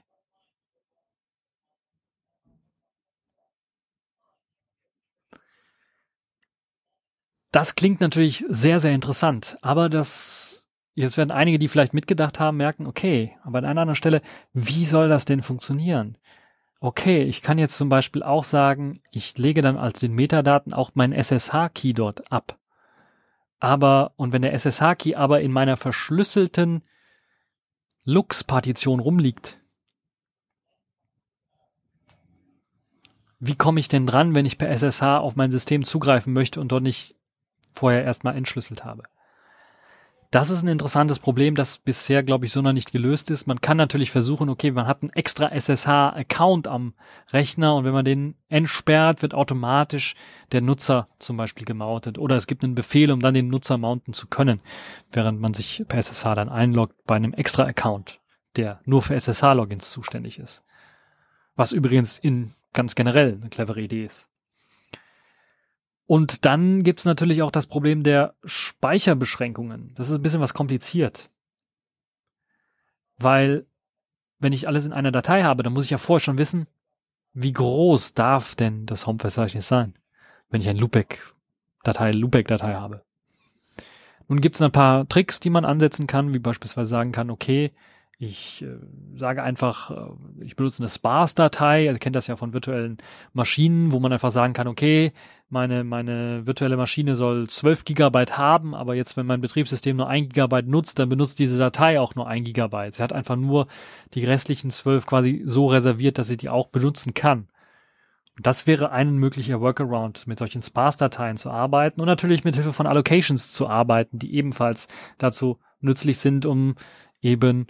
Das klingt natürlich sehr, sehr interessant, aber das, jetzt werden einige, die vielleicht mitgedacht haben, merken, okay, aber an einer anderen Stelle, wie soll das denn funktionieren? okay, ich kann jetzt zum Beispiel auch sagen, ich lege dann als den Metadaten auch meinen SSH-Key dort ab. Aber, und wenn der SSH-Key aber in meiner verschlüsselten Lux-Partition rumliegt, wie komme ich denn dran, wenn ich per SSH auf mein System zugreifen möchte und dort nicht vorher erstmal entschlüsselt habe? Das ist ein interessantes Problem, das bisher, glaube ich, so noch nicht gelöst ist. Man kann natürlich versuchen, okay, man hat einen extra SSH-Account am Rechner und wenn man den entsperrt, wird automatisch der Nutzer zum Beispiel gemountet. Oder es gibt einen Befehl, um dann den Nutzer mounten zu können, während man sich per SSH dann einloggt bei einem extra Account, der nur für SSH-Logins zuständig ist. Was übrigens in ganz generell eine clevere Idee ist. Und dann gibt's natürlich auch das Problem der Speicherbeschränkungen. Das ist ein bisschen was kompliziert. Weil, wenn ich alles in einer Datei habe, dann muss ich ja vorher schon wissen, wie groß darf denn das Home-Verzeichnis sein, wenn ich ein Loopback-Datei, Loopback-Datei habe. Nun gibt's ein paar Tricks, die man ansetzen kann, wie beispielsweise sagen kann, okay, ich äh, sage einfach, äh, ich benutze eine Sparse-Datei, also kennt das ja von virtuellen Maschinen, wo man einfach sagen kann, okay, meine, meine virtuelle Maschine soll 12 Gigabyte haben, aber jetzt, wenn mein Betriebssystem nur ein Gigabyte nutzt, dann benutzt diese Datei auch nur ein Gigabyte. Sie hat einfach nur die restlichen 12 quasi so reserviert, dass sie die auch benutzen kann. Das wäre ein möglicher Workaround, mit solchen Sparse-Dateien zu arbeiten und natürlich mit Hilfe von Allocations zu arbeiten, die ebenfalls dazu nützlich sind, um eben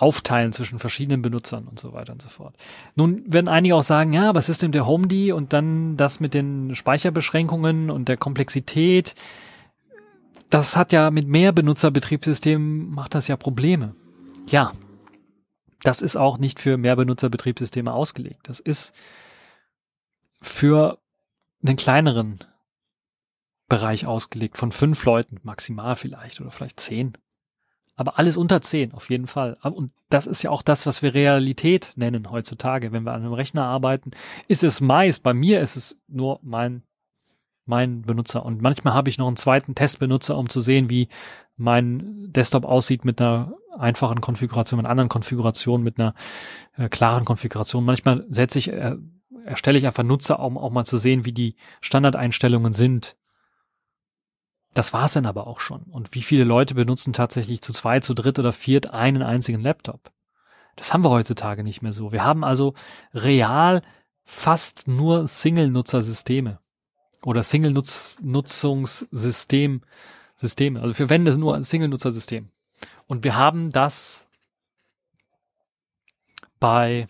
aufteilen zwischen verschiedenen Benutzern und so weiter und so fort. Nun werden einige auch sagen, ja, aber System der HomeD und dann das mit den Speicherbeschränkungen und der Komplexität, das hat ja mit mehr Benutzerbetriebssystemen macht das ja Probleme. Ja, das ist auch nicht für mehr Benutzerbetriebssysteme ausgelegt. Das ist für einen kleineren Bereich ausgelegt, von fünf Leuten maximal vielleicht oder vielleicht zehn aber alles unter 10 auf jeden Fall. Und das ist ja auch das, was wir Realität nennen heutzutage. Wenn wir an einem Rechner arbeiten, ist es meist, bei mir ist es nur mein, mein Benutzer. Und manchmal habe ich noch einen zweiten Testbenutzer, um zu sehen, wie mein Desktop aussieht mit einer einfachen Konfiguration, mit einer anderen Konfiguration, mit einer äh, klaren Konfiguration. Manchmal setze ich, äh, erstelle ich einfach Nutzer, um auch mal zu sehen, wie die Standardeinstellungen sind das war's dann aber auch schon. Und wie viele Leute benutzen tatsächlich zu zwei, zu dritt oder viert einen einzigen Laptop? Das haben wir heutzutage nicht mehr so. Wir haben also real fast nur Single-Nutzer-Systeme oder Single-Nutzungssystem, Systeme. Also wir verwenden nur ein Single-Nutzer-System. Und wir haben das bei,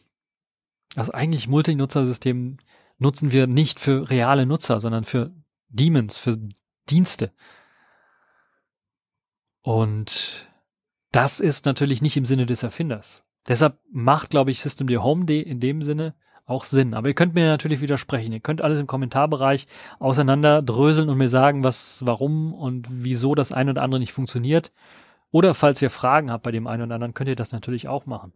also eigentlich Multinutzer-System nutzen wir nicht für reale Nutzer, sondern für Demons, für Dienste. Und das ist natürlich nicht im Sinne des Erfinders. Deshalb macht, glaube ich, System Home Day in dem Sinne auch Sinn. Aber ihr könnt mir natürlich widersprechen. Ihr könnt alles im Kommentarbereich auseinanderdröseln und mir sagen, was, warum und wieso das eine oder andere nicht funktioniert. Oder falls ihr Fragen habt bei dem einen oder anderen, könnt ihr das natürlich auch machen.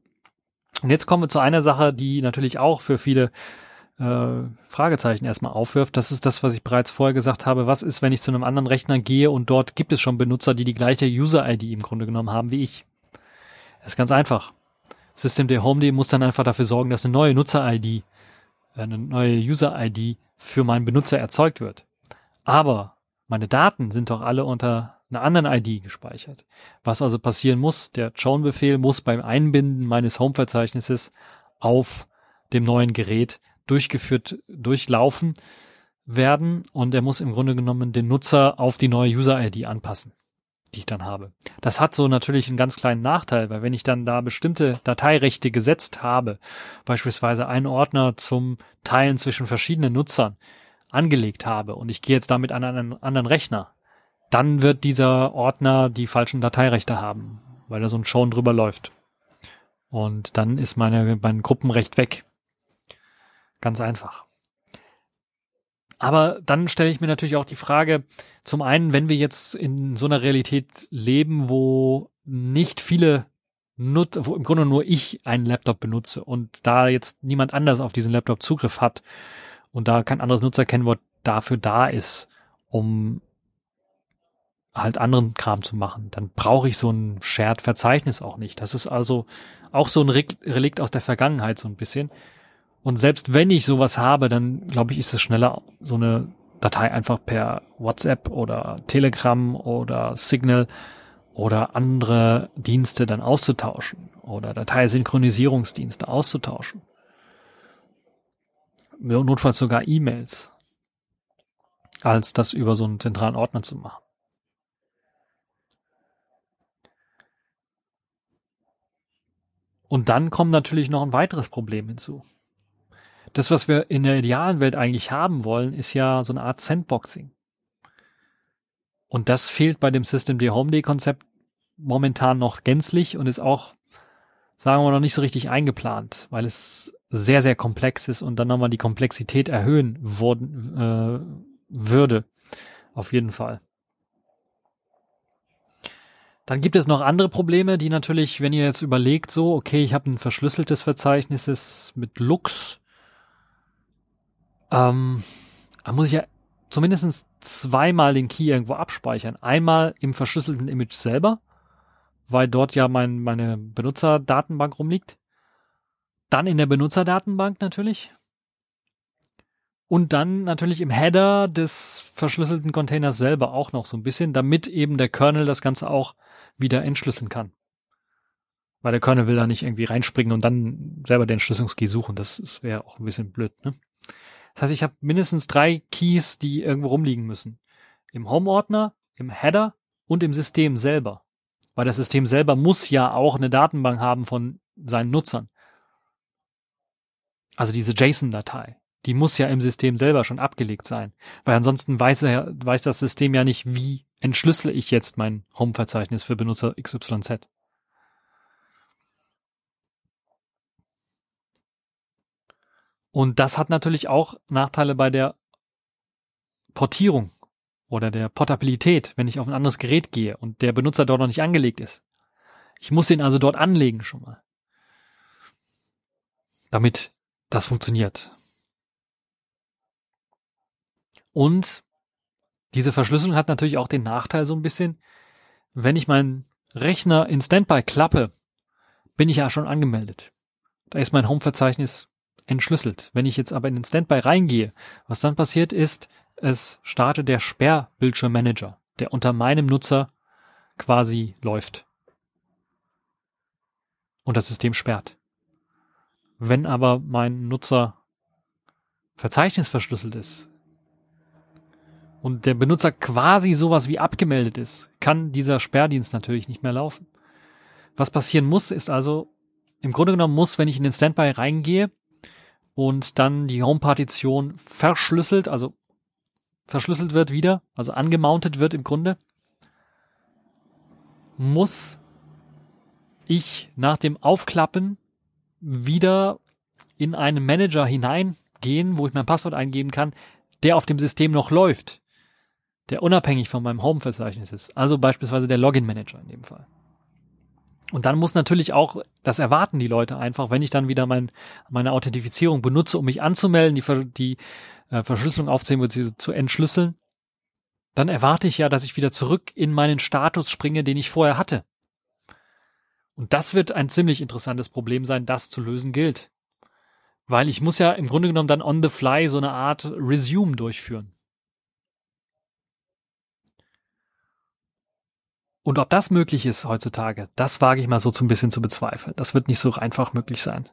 Und jetzt kommen wir zu einer Sache, die natürlich auch für viele äh, Fragezeichen erstmal aufwirft. Das ist das, was ich bereits vorher gesagt habe. Was ist, wenn ich zu einem anderen Rechner gehe und dort gibt es schon Benutzer, die die gleiche User-ID im Grunde genommen haben wie ich? Das ist ganz einfach. System der HomeD muss dann einfach dafür sorgen, dass eine neue Nutzer-ID, äh, eine neue User-ID für meinen Benutzer erzeugt wird. Aber meine Daten sind doch alle unter einer anderen ID gespeichert. Was also passieren muss, der Joan-Befehl muss beim Einbinden meines Home-Verzeichnisses auf dem neuen Gerät durchgeführt, durchlaufen werden und er muss im Grunde genommen den Nutzer auf die neue User-ID anpassen, die ich dann habe. Das hat so natürlich einen ganz kleinen Nachteil, weil wenn ich dann da bestimmte Dateirechte gesetzt habe, beispielsweise einen Ordner zum Teilen zwischen verschiedenen Nutzern angelegt habe und ich gehe jetzt damit an einen anderen Rechner, dann wird dieser Ordner die falschen Dateirechte haben, weil da so ein Schon drüber läuft. Und dann ist meine, mein Gruppenrecht weg. Ganz einfach. Aber dann stelle ich mir natürlich auch die Frage, zum einen, wenn wir jetzt in so einer Realität leben, wo nicht viele nut wo im Grunde nur ich einen Laptop benutze und da jetzt niemand anders auf diesen Laptop Zugriff hat und da kein anderes Nutzerkennwort dafür da ist, um halt anderen Kram zu machen, dann brauche ich so ein Shared-Verzeichnis auch nicht. Das ist also auch so ein Relikt aus der Vergangenheit so ein bisschen. Und selbst wenn ich sowas habe, dann glaube ich, ist es schneller, so eine Datei einfach per WhatsApp oder Telegram oder Signal oder andere Dienste dann auszutauschen oder Dateisynchronisierungsdienste auszutauschen. Notfalls sogar E-Mails, als das über so einen zentralen Ordner zu machen. Und dann kommt natürlich noch ein weiteres Problem hinzu. Das, was wir in der idealen Welt eigentlich haben wollen, ist ja so eine Art Sandboxing. Und das fehlt bei dem System D Home Day Konzept momentan noch gänzlich und ist auch, sagen wir mal, noch nicht so richtig eingeplant, weil es sehr, sehr komplex ist und dann nochmal die Komplexität erhöhen worden, äh, würde. Auf jeden Fall. Dann gibt es noch andere Probleme, die natürlich, wenn ihr jetzt überlegt, so, okay, ich habe ein verschlüsseltes Verzeichnis mit Lux, ähm, da muss ich ja zumindest zweimal den Key irgendwo abspeichern. Einmal im verschlüsselten Image selber, weil dort ja mein, meine Benutzerdatenbank rumliegt. Dann in der Benutzerdatenbank natürlich. Und dann natürlich im Header des verschlüsselten Containers selber auch noch so ein bisschen, damit eben der Kernel das Ganze auch wieder entschlüsseln kann. Weil der Kernel will da nicht irgendwie reinspringen und dann selber den Entschlüsselungskey suchen. Das, das wäre auch ein bisschen blöd. Ne? Das heißt, ich habe mindestens drei Keys, die irgendwo rumliegen müssen. Im Home-Ordner, im Header und im System selber. Weil das System selber muss ja auch eine Datenbank haben von seinen Nutzern. Also diese JSON-Datei die muss ja im System selber schon abgelegt sein. Weil ansonsten weiß, er, weiß das System ja nicht, wie entschlüssele ich jetzt mein Home-Verzeichnis für Benutzer XYZ. Und das hat natürlich auch Nachteile bei der Portierung oder der Portabilität, wenn ich auf ein anderes Gerät gehe und der Benutzer dort noch nicht angelegt ist. Ich muss den also dort anlegen schon mal. Damit das funktioniert. Und diese Verschlüsselung hat natürlich auch den Nachteil so ein bisschen, wenn ich meinen Rechner in Standby klappe, bin ich ja schon angemeldet. Da ist mein Home-Verzeichnis entschlüsselt. Wenn ich jetzt aber in den Standby reingehe, was dann passiert ist, es startet der Sperrbildschirmmanager, der unter meinem Nutzer quasi läuft. Und das System sperrt. Wenn aber mein Nutzer Verzeichnis verschlüsselt ist, und der Benutzer quasi sowas wie abgemeldet ist, kann dieser Sperrdienst natürlich nicht mehr laufen. Was passieren muss, ist also, im Grunde genommen muss, wenn ich in den Standby reingehe und dann die Home-Partition verschlüsselt, also verschlüsselt wird wieder, also angemountet wird im Grunde, muss ich nach dem Aufklappen wieder in einen Manager hineingehen, wo ich mein Passwort eingeben kann, der auf dem System noch läuft der unabhängig von meinem Home-Verzeichnis ist. Also beispielsweise der Login-Manager in dem Fall. Und dann muss natürlich auch, das erwarten die Leute einfach, wenn ich dann wieder mein, meine Authentifizierung benutze, um mich anzumelden, die, die äh, Verschlüsselung aufzunehmen und zu entschlüsseln, dann erwarte ich ja, dass ich wieder zurück in meinen Status springe, den ich vorher hatte. Und das wird ein ziemlich interessantes Problem sein, das zu lösen gilt. Weil ich muss ja im Grunde genommen dann on the fly so eine Art Resume durchführen. Und ob das möglich ist heutzutage, das wage ich mal so ein bisschen zu bezweifeln. Das wird nicht so einfach möglich sein.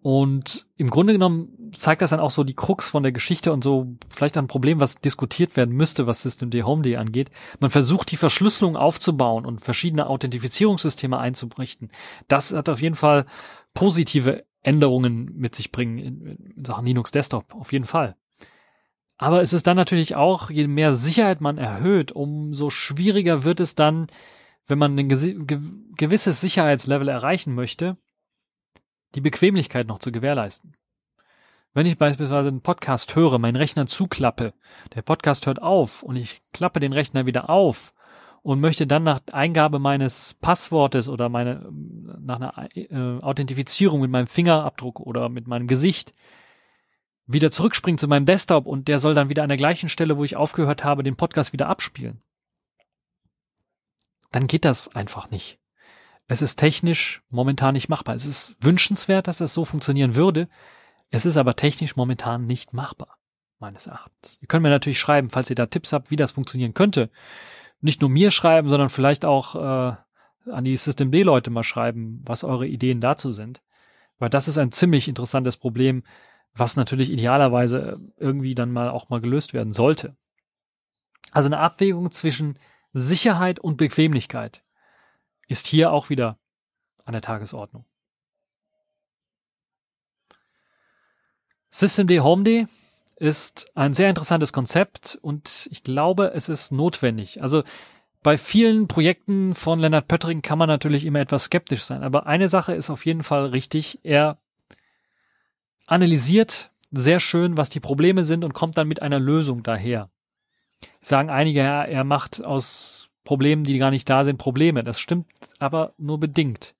Und im Grunde genommen zeigt das dann auch so die Krux von der Geschichte und so vielleicht ein Problem, was diskutiert werden müsste, was Systemd Home angeht. Man versucht die Verschlüsselung aufzubauen und verschiedene Authentifizierungssysteme einzuberichten. Das hat auf jeden Fall positive Änderungen mit sich bringen in, in Sachen Linux Desktop. Auf jeden Fall. Aber es ist dann natürlich auch, je mehr Sicherheit man erhöht, umso schwieriger wird es dann, wenn man ein gewisses Sicherheitslevel erreichen möchte, die Bequemlichkeit noch zu gewährleisten. Wenn ich beispielsweise einen Podcast höre, meinen Rechner zuklappe, der Podcast hört auf und ich klappe den Rechner wieder auf und möchte dann nach Eingabe meines Passwortes oder meine, nach einer äh, Authentifizierung mit meinem Fingerabdruck oder mit meinem Gesicht wieder zurückspringen zu meinem Desktop und der soll dann wieder an der gleichen Stelle, wo ich aufgehört habe, den Podcast wieder abspielen. Dann geht das einfach nicht. Es ist technisch momentan nicht machbar. Es ist wünschenswert, dass das so funktionieren würde. Es ist aber technisch momentan nicht machbar, meines Erachtens. Ihr könnt mir natürlich schreiben, falls ihr da Tipps habt, wie das funktionieren könnte. Nicht nur mir schreiben, sondern vielleicht auch äh, an die Systemd-Leute mal schreiben, was eure Ideen dazu sind. Weil das ist ein ziemlich interessantes Problem, was natürlich idealerweise irgendwie dann mal auch mal gelöst werden sollte. Also eine Abwägung zwischen Sicherheit und Bequemlichkeit ist hier auch wieder an der Tagesordnung. Systemd Homed ist ein sehr interessantes Konzept und ich glaube, es ist notwendig. Also bei vielen Projekten von Leonard Pöttering kann man natürlich immer etwas skeptisch sein, aber eine Sache ist auf jeden Fall richtig. Er analysiert sehr schön, was die Probleme sind und kommt dann mit einer Lösung daher. Sagen einige, ja, er macht aus Problemen, die gar nicht da sind, Probleme. Das stimmt aber nur bedingt.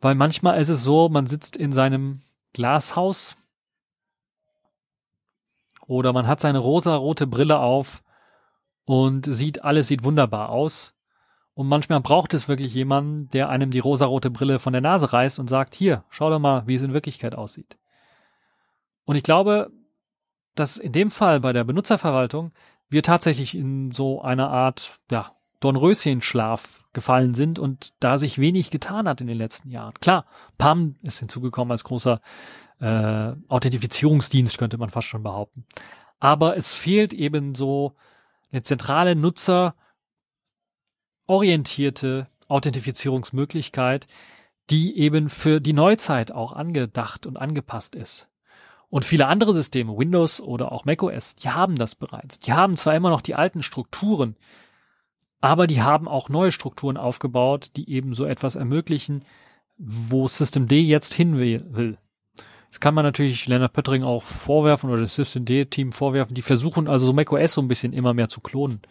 Weil manchmal ist es so, man sitzt in seinem Glashaus oder man hat seine rosa-rote Brille auf und sieht, alles sieht wunderbar aus. Und manchmal braucht es wirklich jemanden, der einem die rosarote Brille von der Nase reißt und sagt, hier, schau doch mal, wie es in Wirklichkeit aussieht. Und ich glaube, dass in dem Fall bei der Benutzerverwaltung wir tatsächlich in so einer Art, ja, Dornröschenschlaf gefallen sind und da sich wenig getan hat in den letzten Jahren. Klar, PAM ist hinzugekommen als großer äh, Authentifizierungsdienst, könnte man fast schon behaupten. Aber es fehlt eben so eine zentrale nutzerorientierte Authentifizierungsmöglichkeit, die eben für die Neuzeit auch angedacht und angepasst ist. Und viele andere Systeme, Windows oder auch macOS, die haben das bereits. Die haben zwar immer noch die alten Strukturen, aber die haben auch neue Strukturen aufgebaut, die eben so etwas ermöglichen, wo Systemd jetzt hin will. Jetzt kann man natürlich Leonard Pöttering auch vorwerfen oder das Systemd-Team vorwerfen, die versuchen also so macOS so ein bisschen immer mehr zu klonen.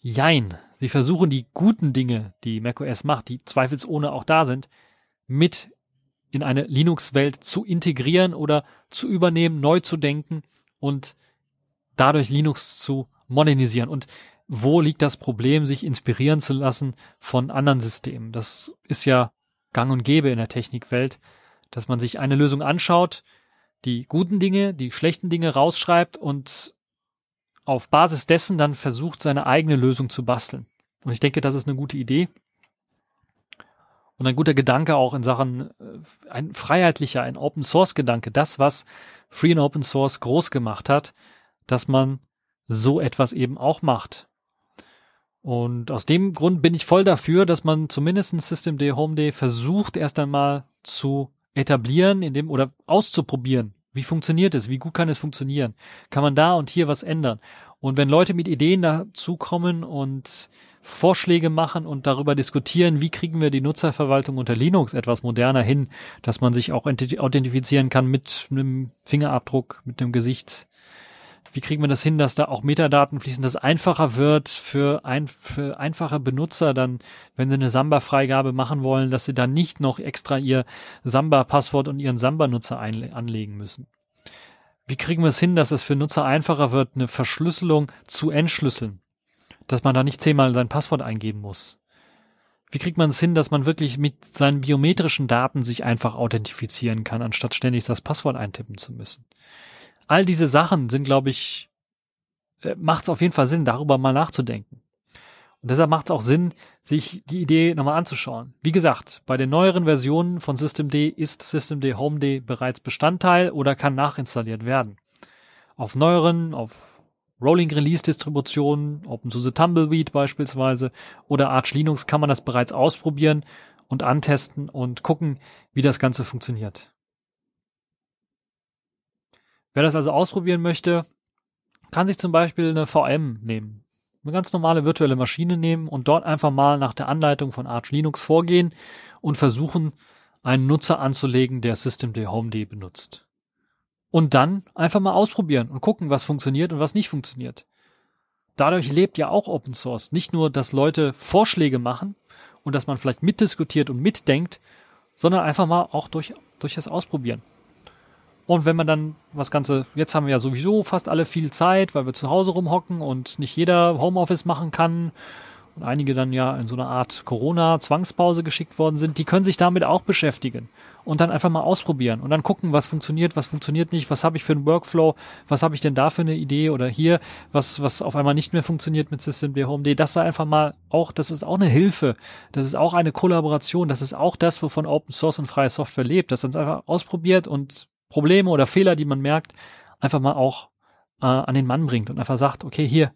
Jein. Sie versuchen die guten Dinge, die macOS macht, die zweifelsohne auch da sind, mit in eine Linux-Welt zu integrieren oder zu übernehmen, neu zu denken und dadurch Linux zu modernisieren. Und wo liegt das Problem, sich inspirieren zu lassen von anderen Systemen? Das ist ja gang und gäbe in der Technikwelt dass man sich eine Lösung anschaut, die guten Dinge, die schlechten Dinge rausschreibt und auf Basis dessen dann versucht, seine eigene Lösung zu basteln. Und ich denke, das ist eine gute Idee. Und ein guter Gedanke auch in Sachen, äh, ein freiheitlicher, ein Open Source Gedanke, das, was Free and Open Source groß gemacht hat, dass man so etwas eben auch macht. Und aus dem Grund bin ich voll dafür, dass man zumindest System Day Home Day versucht, erst einmal zu etablieren, in dem oder auszuprobieren. Wie funktioniert es? Wie gut kann es funktionieren? Kann man da und hier was ändern? Und wenn Leute mit Ideen dazukommen und Vorschläge machen und darüber diskutieren, wie kriegen wir die Nutzerverwaltung unter Linux etwas moderner hin, dass man sich auch authentifizieren kann mit einem Fingerabdruck, mit dem Gesicht, wie kriegen wir das hin, dass da auch Metadaten fließen, dass einfacher wird für, ein, für einfache Benutzer dann, wenn sie eine Samba-Freigabe machen wollen, dass sie dann nicht noch extra ihr Samba-Passwort und ihren Samba-Nutzer anlegen müssen. Wie kriegen wir es hin, dass es für Nutzer einfacher wird, eine Verschlüsselung zu entschlüsseln? Dass man da nicht zehnmal sein Passwort eingeben muss. Wie kriegt man es hin, dass man wirklich mit seinen biometrischen Daten sich einfach authentifizieren kann, anstatt ständig das Passwort eintippen zu müssen? all diese Sachen sind, glaube ich, äh, macht es auf jeden Fall Sinn, darüber mal nachzudenken. Und deshalb macht es auch Sinn, sich die Idee nochmal anzuschauen. Wie gesagt, bei den neueren Versionen von Systemd ist Systemd Homed bereits Bestandteil oder kann nachinstalliert werden. Auf neueren, auf Rolling Release Distributionen, OpenSUSE Tumbleweed beispielsweise oder Arch Linux kann man das bereits ausprobieren und antesten und gucken, wie das Ganze funktioniert. Wer das also ausprobieren möchte, kann sich zum Beispiel eine VM nehmen. Eine ganz normale virtuelle Maschine nehmen und dort einfach mal nach der Anleitung von Arch Linux vorgehen und versuchen, einen Nutzer anzulegen, der Systemd Homed benutzt. Und dann einfach mal ausprobieren und gucken, was funktioniert und was nicht funktioniert. Dadurch lebt ja auch Open Source. Nicht nur, dass Leute Vorschläge machen und dass man vielleicht mitdiskutiert und mitdenkt, sondern einfach mal auch durch, durch das Ausprobieren. Und wenn man dann was Ganze, jetzt haben wir ja sowieso fast alle viel Zeit, weil wir zu Hause rumhocken und nicht jeder Homeoffice machen kann und einige dann ja in so eine Art Corona-Zwangspause geschickt worden sind, die können sich damit auch beschäftigen und dann einfach mal ausprobieren und dann gucken, was funktioniert, was funktioniert nicht, was habe ich für einen Workflow, was habe ich denn da für eine Idee oder hier, was, was auf einmal nicht mehr funktioniert mit System D Home D. Das war einfach mal auch, das ist auch eine Hilfe, das ist auch eine Kollaboration, das ist auch das, wovon Open Source und freie Software lebt, dass man es einfach ausprobiert und Probleme oder Fehler, die man merkt, einfach mal auch äh, an den Mann bringt und einfach sagt, okay, hier,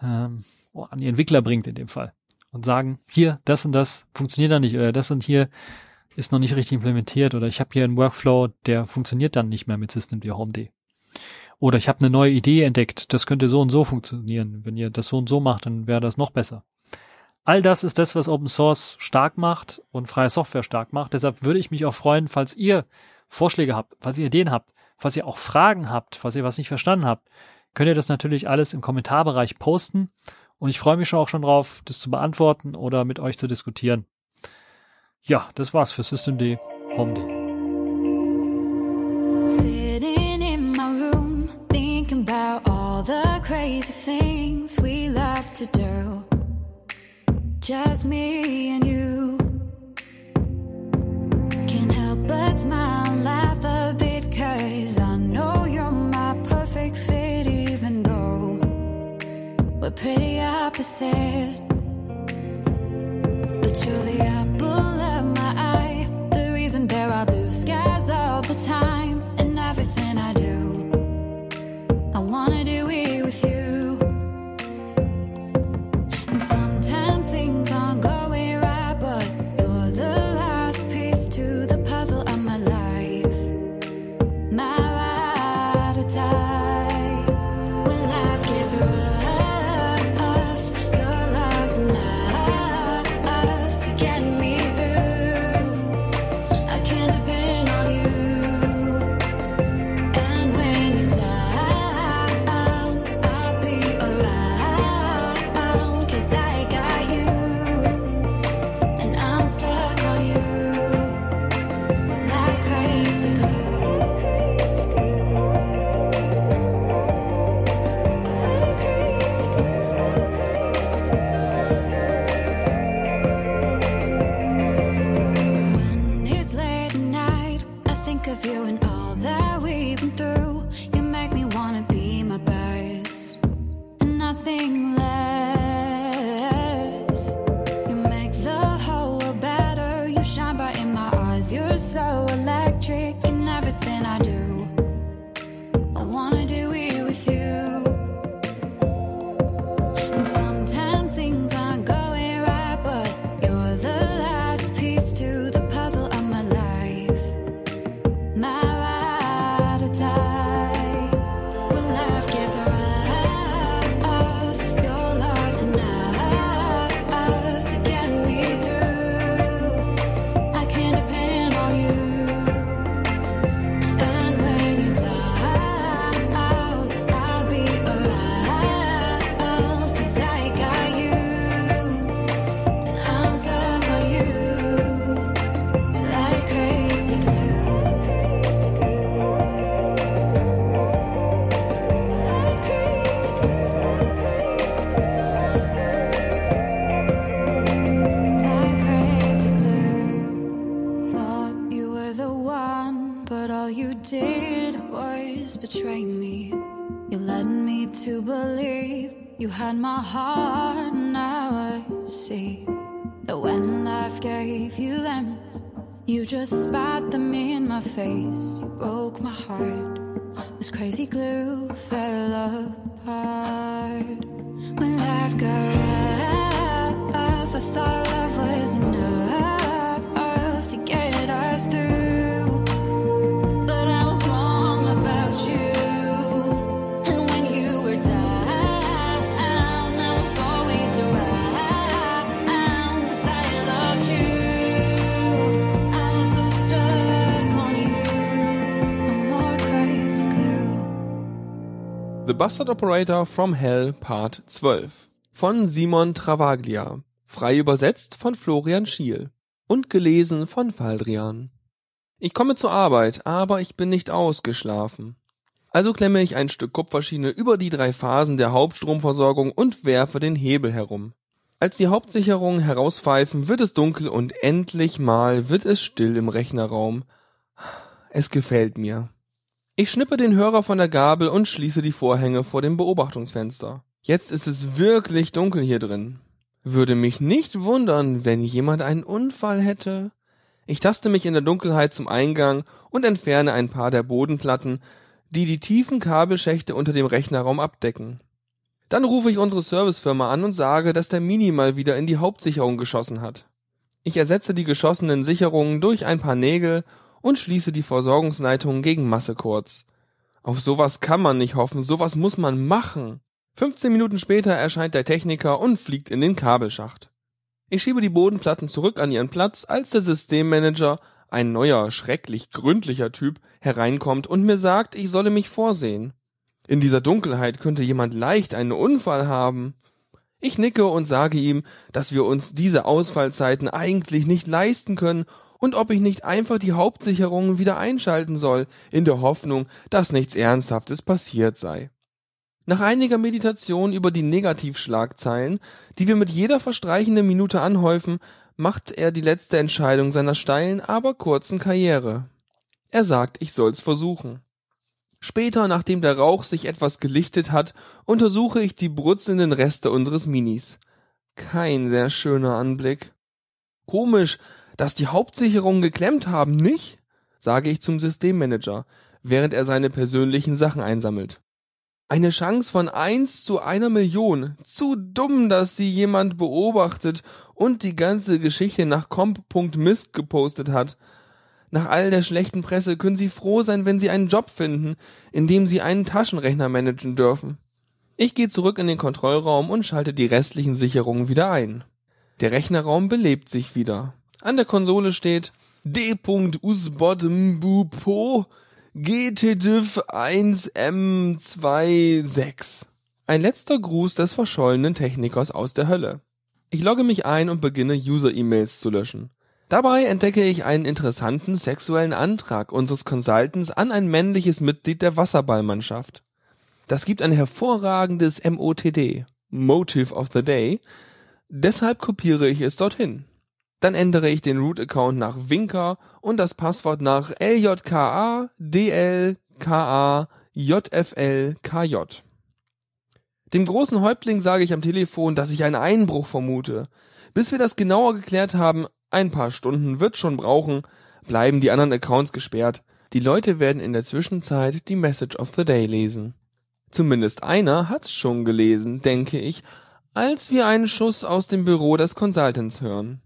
ähm, an die Entwickler bringt in dem Fall und sagen, hier, das und das funktioniert da nicht oder das und hier ist noch nicht richtig implementiert oder ich habe hier einen Workflow, der funktioniert dann nicht mehr mit Systemd Home.d. Oder ich habe eine neue Idee entdeckt, das könnte so und so funktionieren. Wenn ihr das so und so macht, dann wäre das noch besser. All das ist das, was Open Source stark macht und freie Software stark macht. Deshalb würde ich mich auch freuen, falls ihr Vorschläge habt, falls ihr Ideen habt, falls ihr auch Fragen habt, falls ihr was nicht verstanden habt, könnt ihr das natürlich alles im Kommentarbereich posten. Und ich freue mich schon auch schon drauf, das zu beantworten oder mit euch zu diskutieren. Ja, das war's für Systemd D. Sitting in my room, thinking about all the crazy things we love to do. Just me and you. Can't help but smile laugh a bit, pretty opposite. But you're the you had my heart. Now I see that when life gave you lemons, you just spat them in my face. You broke my heart. This crazy glue fell apart. When life got The Bastard Operator from Hell Part 12 von Simon Travaglia, frei übersetzt von Florian Schiel und gelesen von Faldrian. Ich komme zur Arbeit, aber ich bin nicht ausgeschlafen. Also klemme ich ein Stück Kupferschiene über die drei Phasen der Hauptstromversorgung und werfe den Hebel herum. Als die Hauptsicherungen herauspfeifen, wird es dunkel und endlich mal wird es still im Rechnerraum. Es gefällt mir. Ich schnippe den Hörer von der Gabel und schließe die Vorhänge vor dem Beobachtungsfenster. Jetzt ist es wirklich dunkel hier drin. Würde mich nicht wundern, wenn jemand einen Unfall hätte. Ich taste mich in der Dunkelheit zum Eingang und entferne ein paar der Bodenplatten, die die tiefen Kabelschächte unter dem Rechnerraum abdecken. Dann rufe ich unsere Servicefirma an und sage, dass der Mini mal wieder in die Hauptsicherung geschossen hat. Ich ersetze die geschossenen Sicherungen durch ein paar Nägel und schließe die Versorgungsleitung gegen Masse kurz. Auf sowas kann man nicht hoffen, sowas muss man machen. 15 Minuten später erscheint der Techniker und fliegt in den Kabelschacht. Ich schiebe die Bodenplatten zurück an ihren Platz, als der Systemmanager, ein neuer, schrecklich gründlicher Typ, hereinkommt und mir sagt, ich solle mich vorsehen. In dieser Dunkelheit könnte jemand leicht einen Unfall haben. Ich nicke und sage ihm, dass wir uns diese Ausfallzeiten eigentlich nicht leisten können und ob ich nicht einfach die Hauptsicherungen wieder einschalten soll, in der Hoffnung, dass nichts Ernsthaftes passiert sei. Nach einiger Meditation über die Negativschlagzeilen, die wir mit jeder verstreichenden Minute anhäufen, macht er die letzte Entscheidung seiner steilen, aber kurzen Karriere. Er sagt, ich soll's versuchen. Später, nachdem der Rauch sich etwas gelichtet hat, untersuche ich die brutzelnden Reste unseres Minis. Kein sehr schöner Anblick. Komisch, dass die Hauptsicherungen geklemmt haben, nicht? sage ich zum Systemmanager, während er seine persönlichen Sachen einsammelt. Eine Chance von eins zu einer Million. Zu dumm, dass sie jemand beobachtet und die ganze Geschichte nach comp.mist gepostet hat. Nach all der schlechten Presse können Sie froh sein, wenn Sie einen Job finden, in dem Sie einen Taschenrechner managen dürfen. Ich gehe zurück in den Kontrollraum und schalte die restlichen Sicherungen wieder ein. Der Rechnerraum belebt sich wieder. An der Konsole steht d.usbotmbupo GTDIV 1M26. Ein letzter Gruß des verschollenen Technikers aus der Hölle. Ich logge mich ein und beginne User-E-Mails zu löschen. Dabei entdecke ich einen interessanten sexuellen Antrag unseres Consultants an ein männliches Mitglied der Wasserballmannschaft. Das gibt ein hervorragendes MOTD, Motive of the Day, deshalb kopiere ich es dorthin. Dann ändere ich den Root-Account nach Winker und das Passwort nach LJKA DLKA JFLKJ. Dem großen Häuptling sage ich am Telefon, dass ich einen Einbruch vermute. Bis wir das genauer geklärt haben, ein paar Stunden wird schon brauchen, bleiben die anderen Accounts gesperrt. Die Leute werden in der Zwischenzeit die Message of the Day lesen. Zumindest einer hat's schon gelesen, denke ich, als wir einen Schuss aus dem Büro des Consultants hören.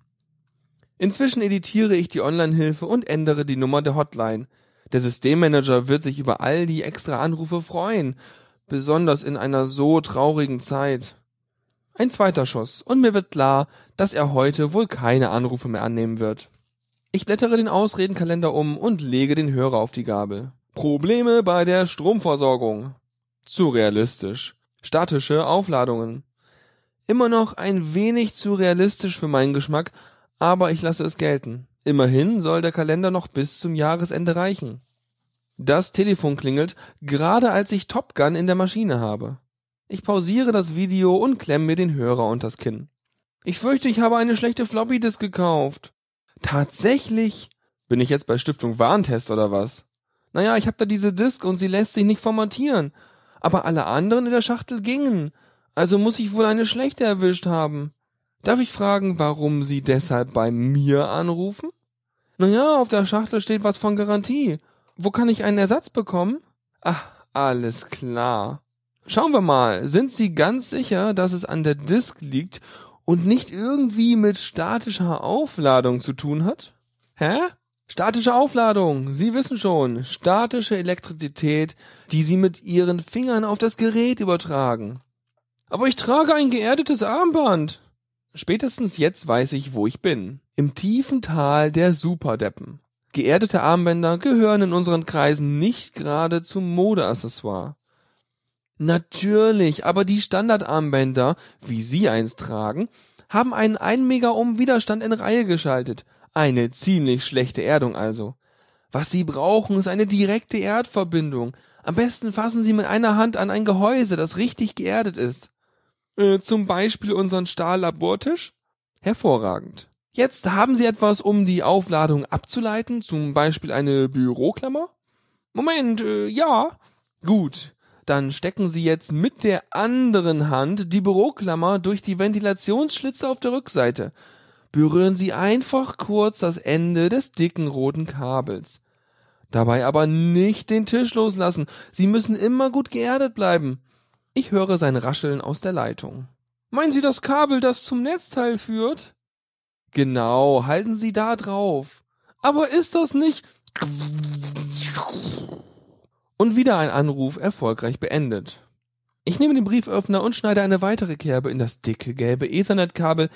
Inzwischen editiere ich die Online-Hilfe und ändere die Nummer der Hotline. Der Systemmanager wird sich über all die extra Anrufe freuen, besonders in einer so traurigen Zeit. Ein zweiter Schuss, und mir wird klar, dass er heute wohl keine Anrufe mehr annehmen wird. Ich blättere den Ausredenkalender um und lege den Hörer auf die Gabel. Probleme bei der Stromversorgung. Zu realistisch. Statische Aufladungen. Immer noch ein wenig zu realistisch für meinen Geschmack, aber ich lasse es gelten. Immerhin soll der Kalender noch bis zum Jahresende reichen. Das Telefon klingelt, gerade als ich Top Gun in der Maschine habe. Ich pausiere das Video und klemme mir den Hörer unters Kinn. Ich fürchte, ich habe eine schlechte Floppy-Disk gekauft. Tatsächlich? Bin ich jetzt bei Stiftung Warntest oder was? Naja, ich hab da diese Disk und sie lässt sich nicht formatieren. Aber alle anderen in der Schachtel gingen. Also muss ich wohl eine schlechte erwischt haben. Darf ich fragen, warum Sie deshalb bei mir anrufen? Naja, auf der Schachtel steht was von Garantie. Wo kann ich einen Ersatz bekommen? Ach, alles klar. Schauen wir mal, sind Sie ganz sicher, dass es an der Disk liegt und nicht irgendwie mit statischer Aufladung zu tun hat? Hä? Statische Aufladung, Sie wissen schon, statische Elektrizität, die Sie mit Ihren Fingern auf das Gerät übertragen. Aber ich trage ein geerdetes Armband. Spätestens jetzt weiß ich, wo ich bin. Im tiefen Tal der Superdeppen. Geerdete Armbänder gehören in unseren Kreisen nicht gerade zum Modeaccessoire. Natürlich, aber die Standardarmbänder, wie Sie eins tragen, haben einen 1 Megaohm Widerstand in Reihe geschaltet. Eine ziemlich schlechte Erdung also. Was Sie brauchen, ist eine direkte Erdverbindung. Am besten fassen Sie mit einer Hand an ein Gehäuse, das richtig geerdet ist. Äh, zum Beispiel unseren Stahllabortisch? Hervorragend. Jetzt haben Sie etwas, um die Aufladung abzuleiten, zum Beispiel eine Büroklammer? Moment, äh, ja. Gut. Dann stecken Sie jetzt mit der anderen Hand die Büroklammer durch die Ventilationsschlitze auf der Rückseite. Berühren Sie einfach kurz das Ende des dicken roten Kabels. Dabei aber nicht den Tisch loslassen. Sie müssen immer gut geerdet bleiben. Ich höre sein Rascheln aus der Leitung. Meinen Sie das Kabel, das zum Netzteil führt? Genau, halten Sie da drauf. Aber ist das nicht und wieder ein Anruf erfolgreich beendet. Ich nehme den Brieföffner und schneide eine weitere Kerbe in das dicke gelbe Ethernet-Kabel,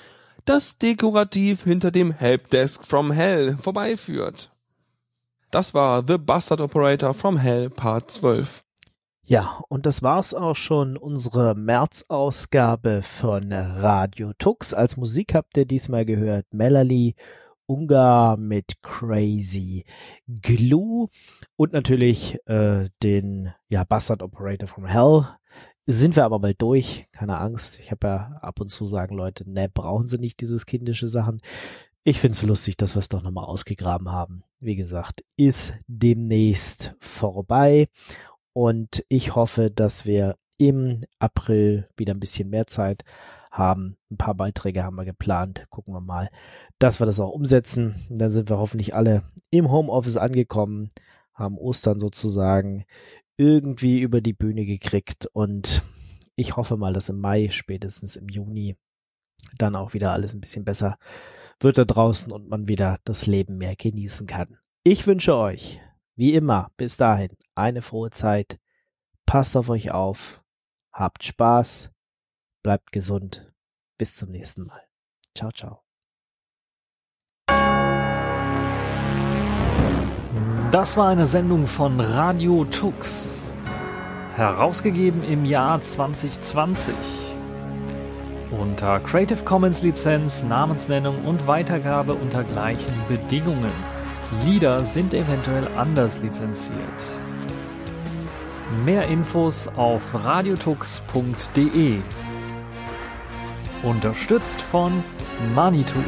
das dekorativ hinter dem Helpdesk from Hell vorbeiführt. Das war The Bastard Operator from Hell Part 12. Ja, und das war's auch schon, unsere März-Ausgabe von Radio Tux. Als Musik habt ihr diesmal gehört Melanie Ungar mit Crazy Glue und natürlich äh, den ja, Bastard Operator from Hell. Sind wir aber bald durch, keine Angst. Ich habe ja ab und zu sagen Leute, ne, brauchen sie nicht dieses kindische Sachen. Ich finde es lustig, dass wir es doch nochmal ausgegraben haben. Wie gesagt, ist demnächst vorbei und ich hoffe, dass wir im April wieder ein bisschen mehr Zeit haben. Ein paar Beiträge haben wir geplant. Gucken wir mal, dass wir das auch umsetzen. Dann sind wir hoffentlich alle im Homeoffice angekommen, haben Ostern sozusagen irgendwie über die Bühne gekriegt und ich hoffe mal, dass im Mai, spätestens im Juni, dann auch wieder alles ein bisschen besser wird da draußen und man wieder das Leben mehr genießen kann. Ich wünsche euch, wie immer, bis dahin eine frohe Zeit. Passt auf euch auf. Habt Spaß. Bleibt gesund. Bis zum nächsten Mal. Ciao, ciao. Das war eine Sendung von Radio Tux. Herausgegeben im Jahr 2020. Unter Creative Commons Lizenz, Namensnennung und Weitergabe unter gleichen Bedingungen. Lieder sind eventuell anders lizenziert. Mehr Infos auf radiotux.de. Unterstützt von Manitou.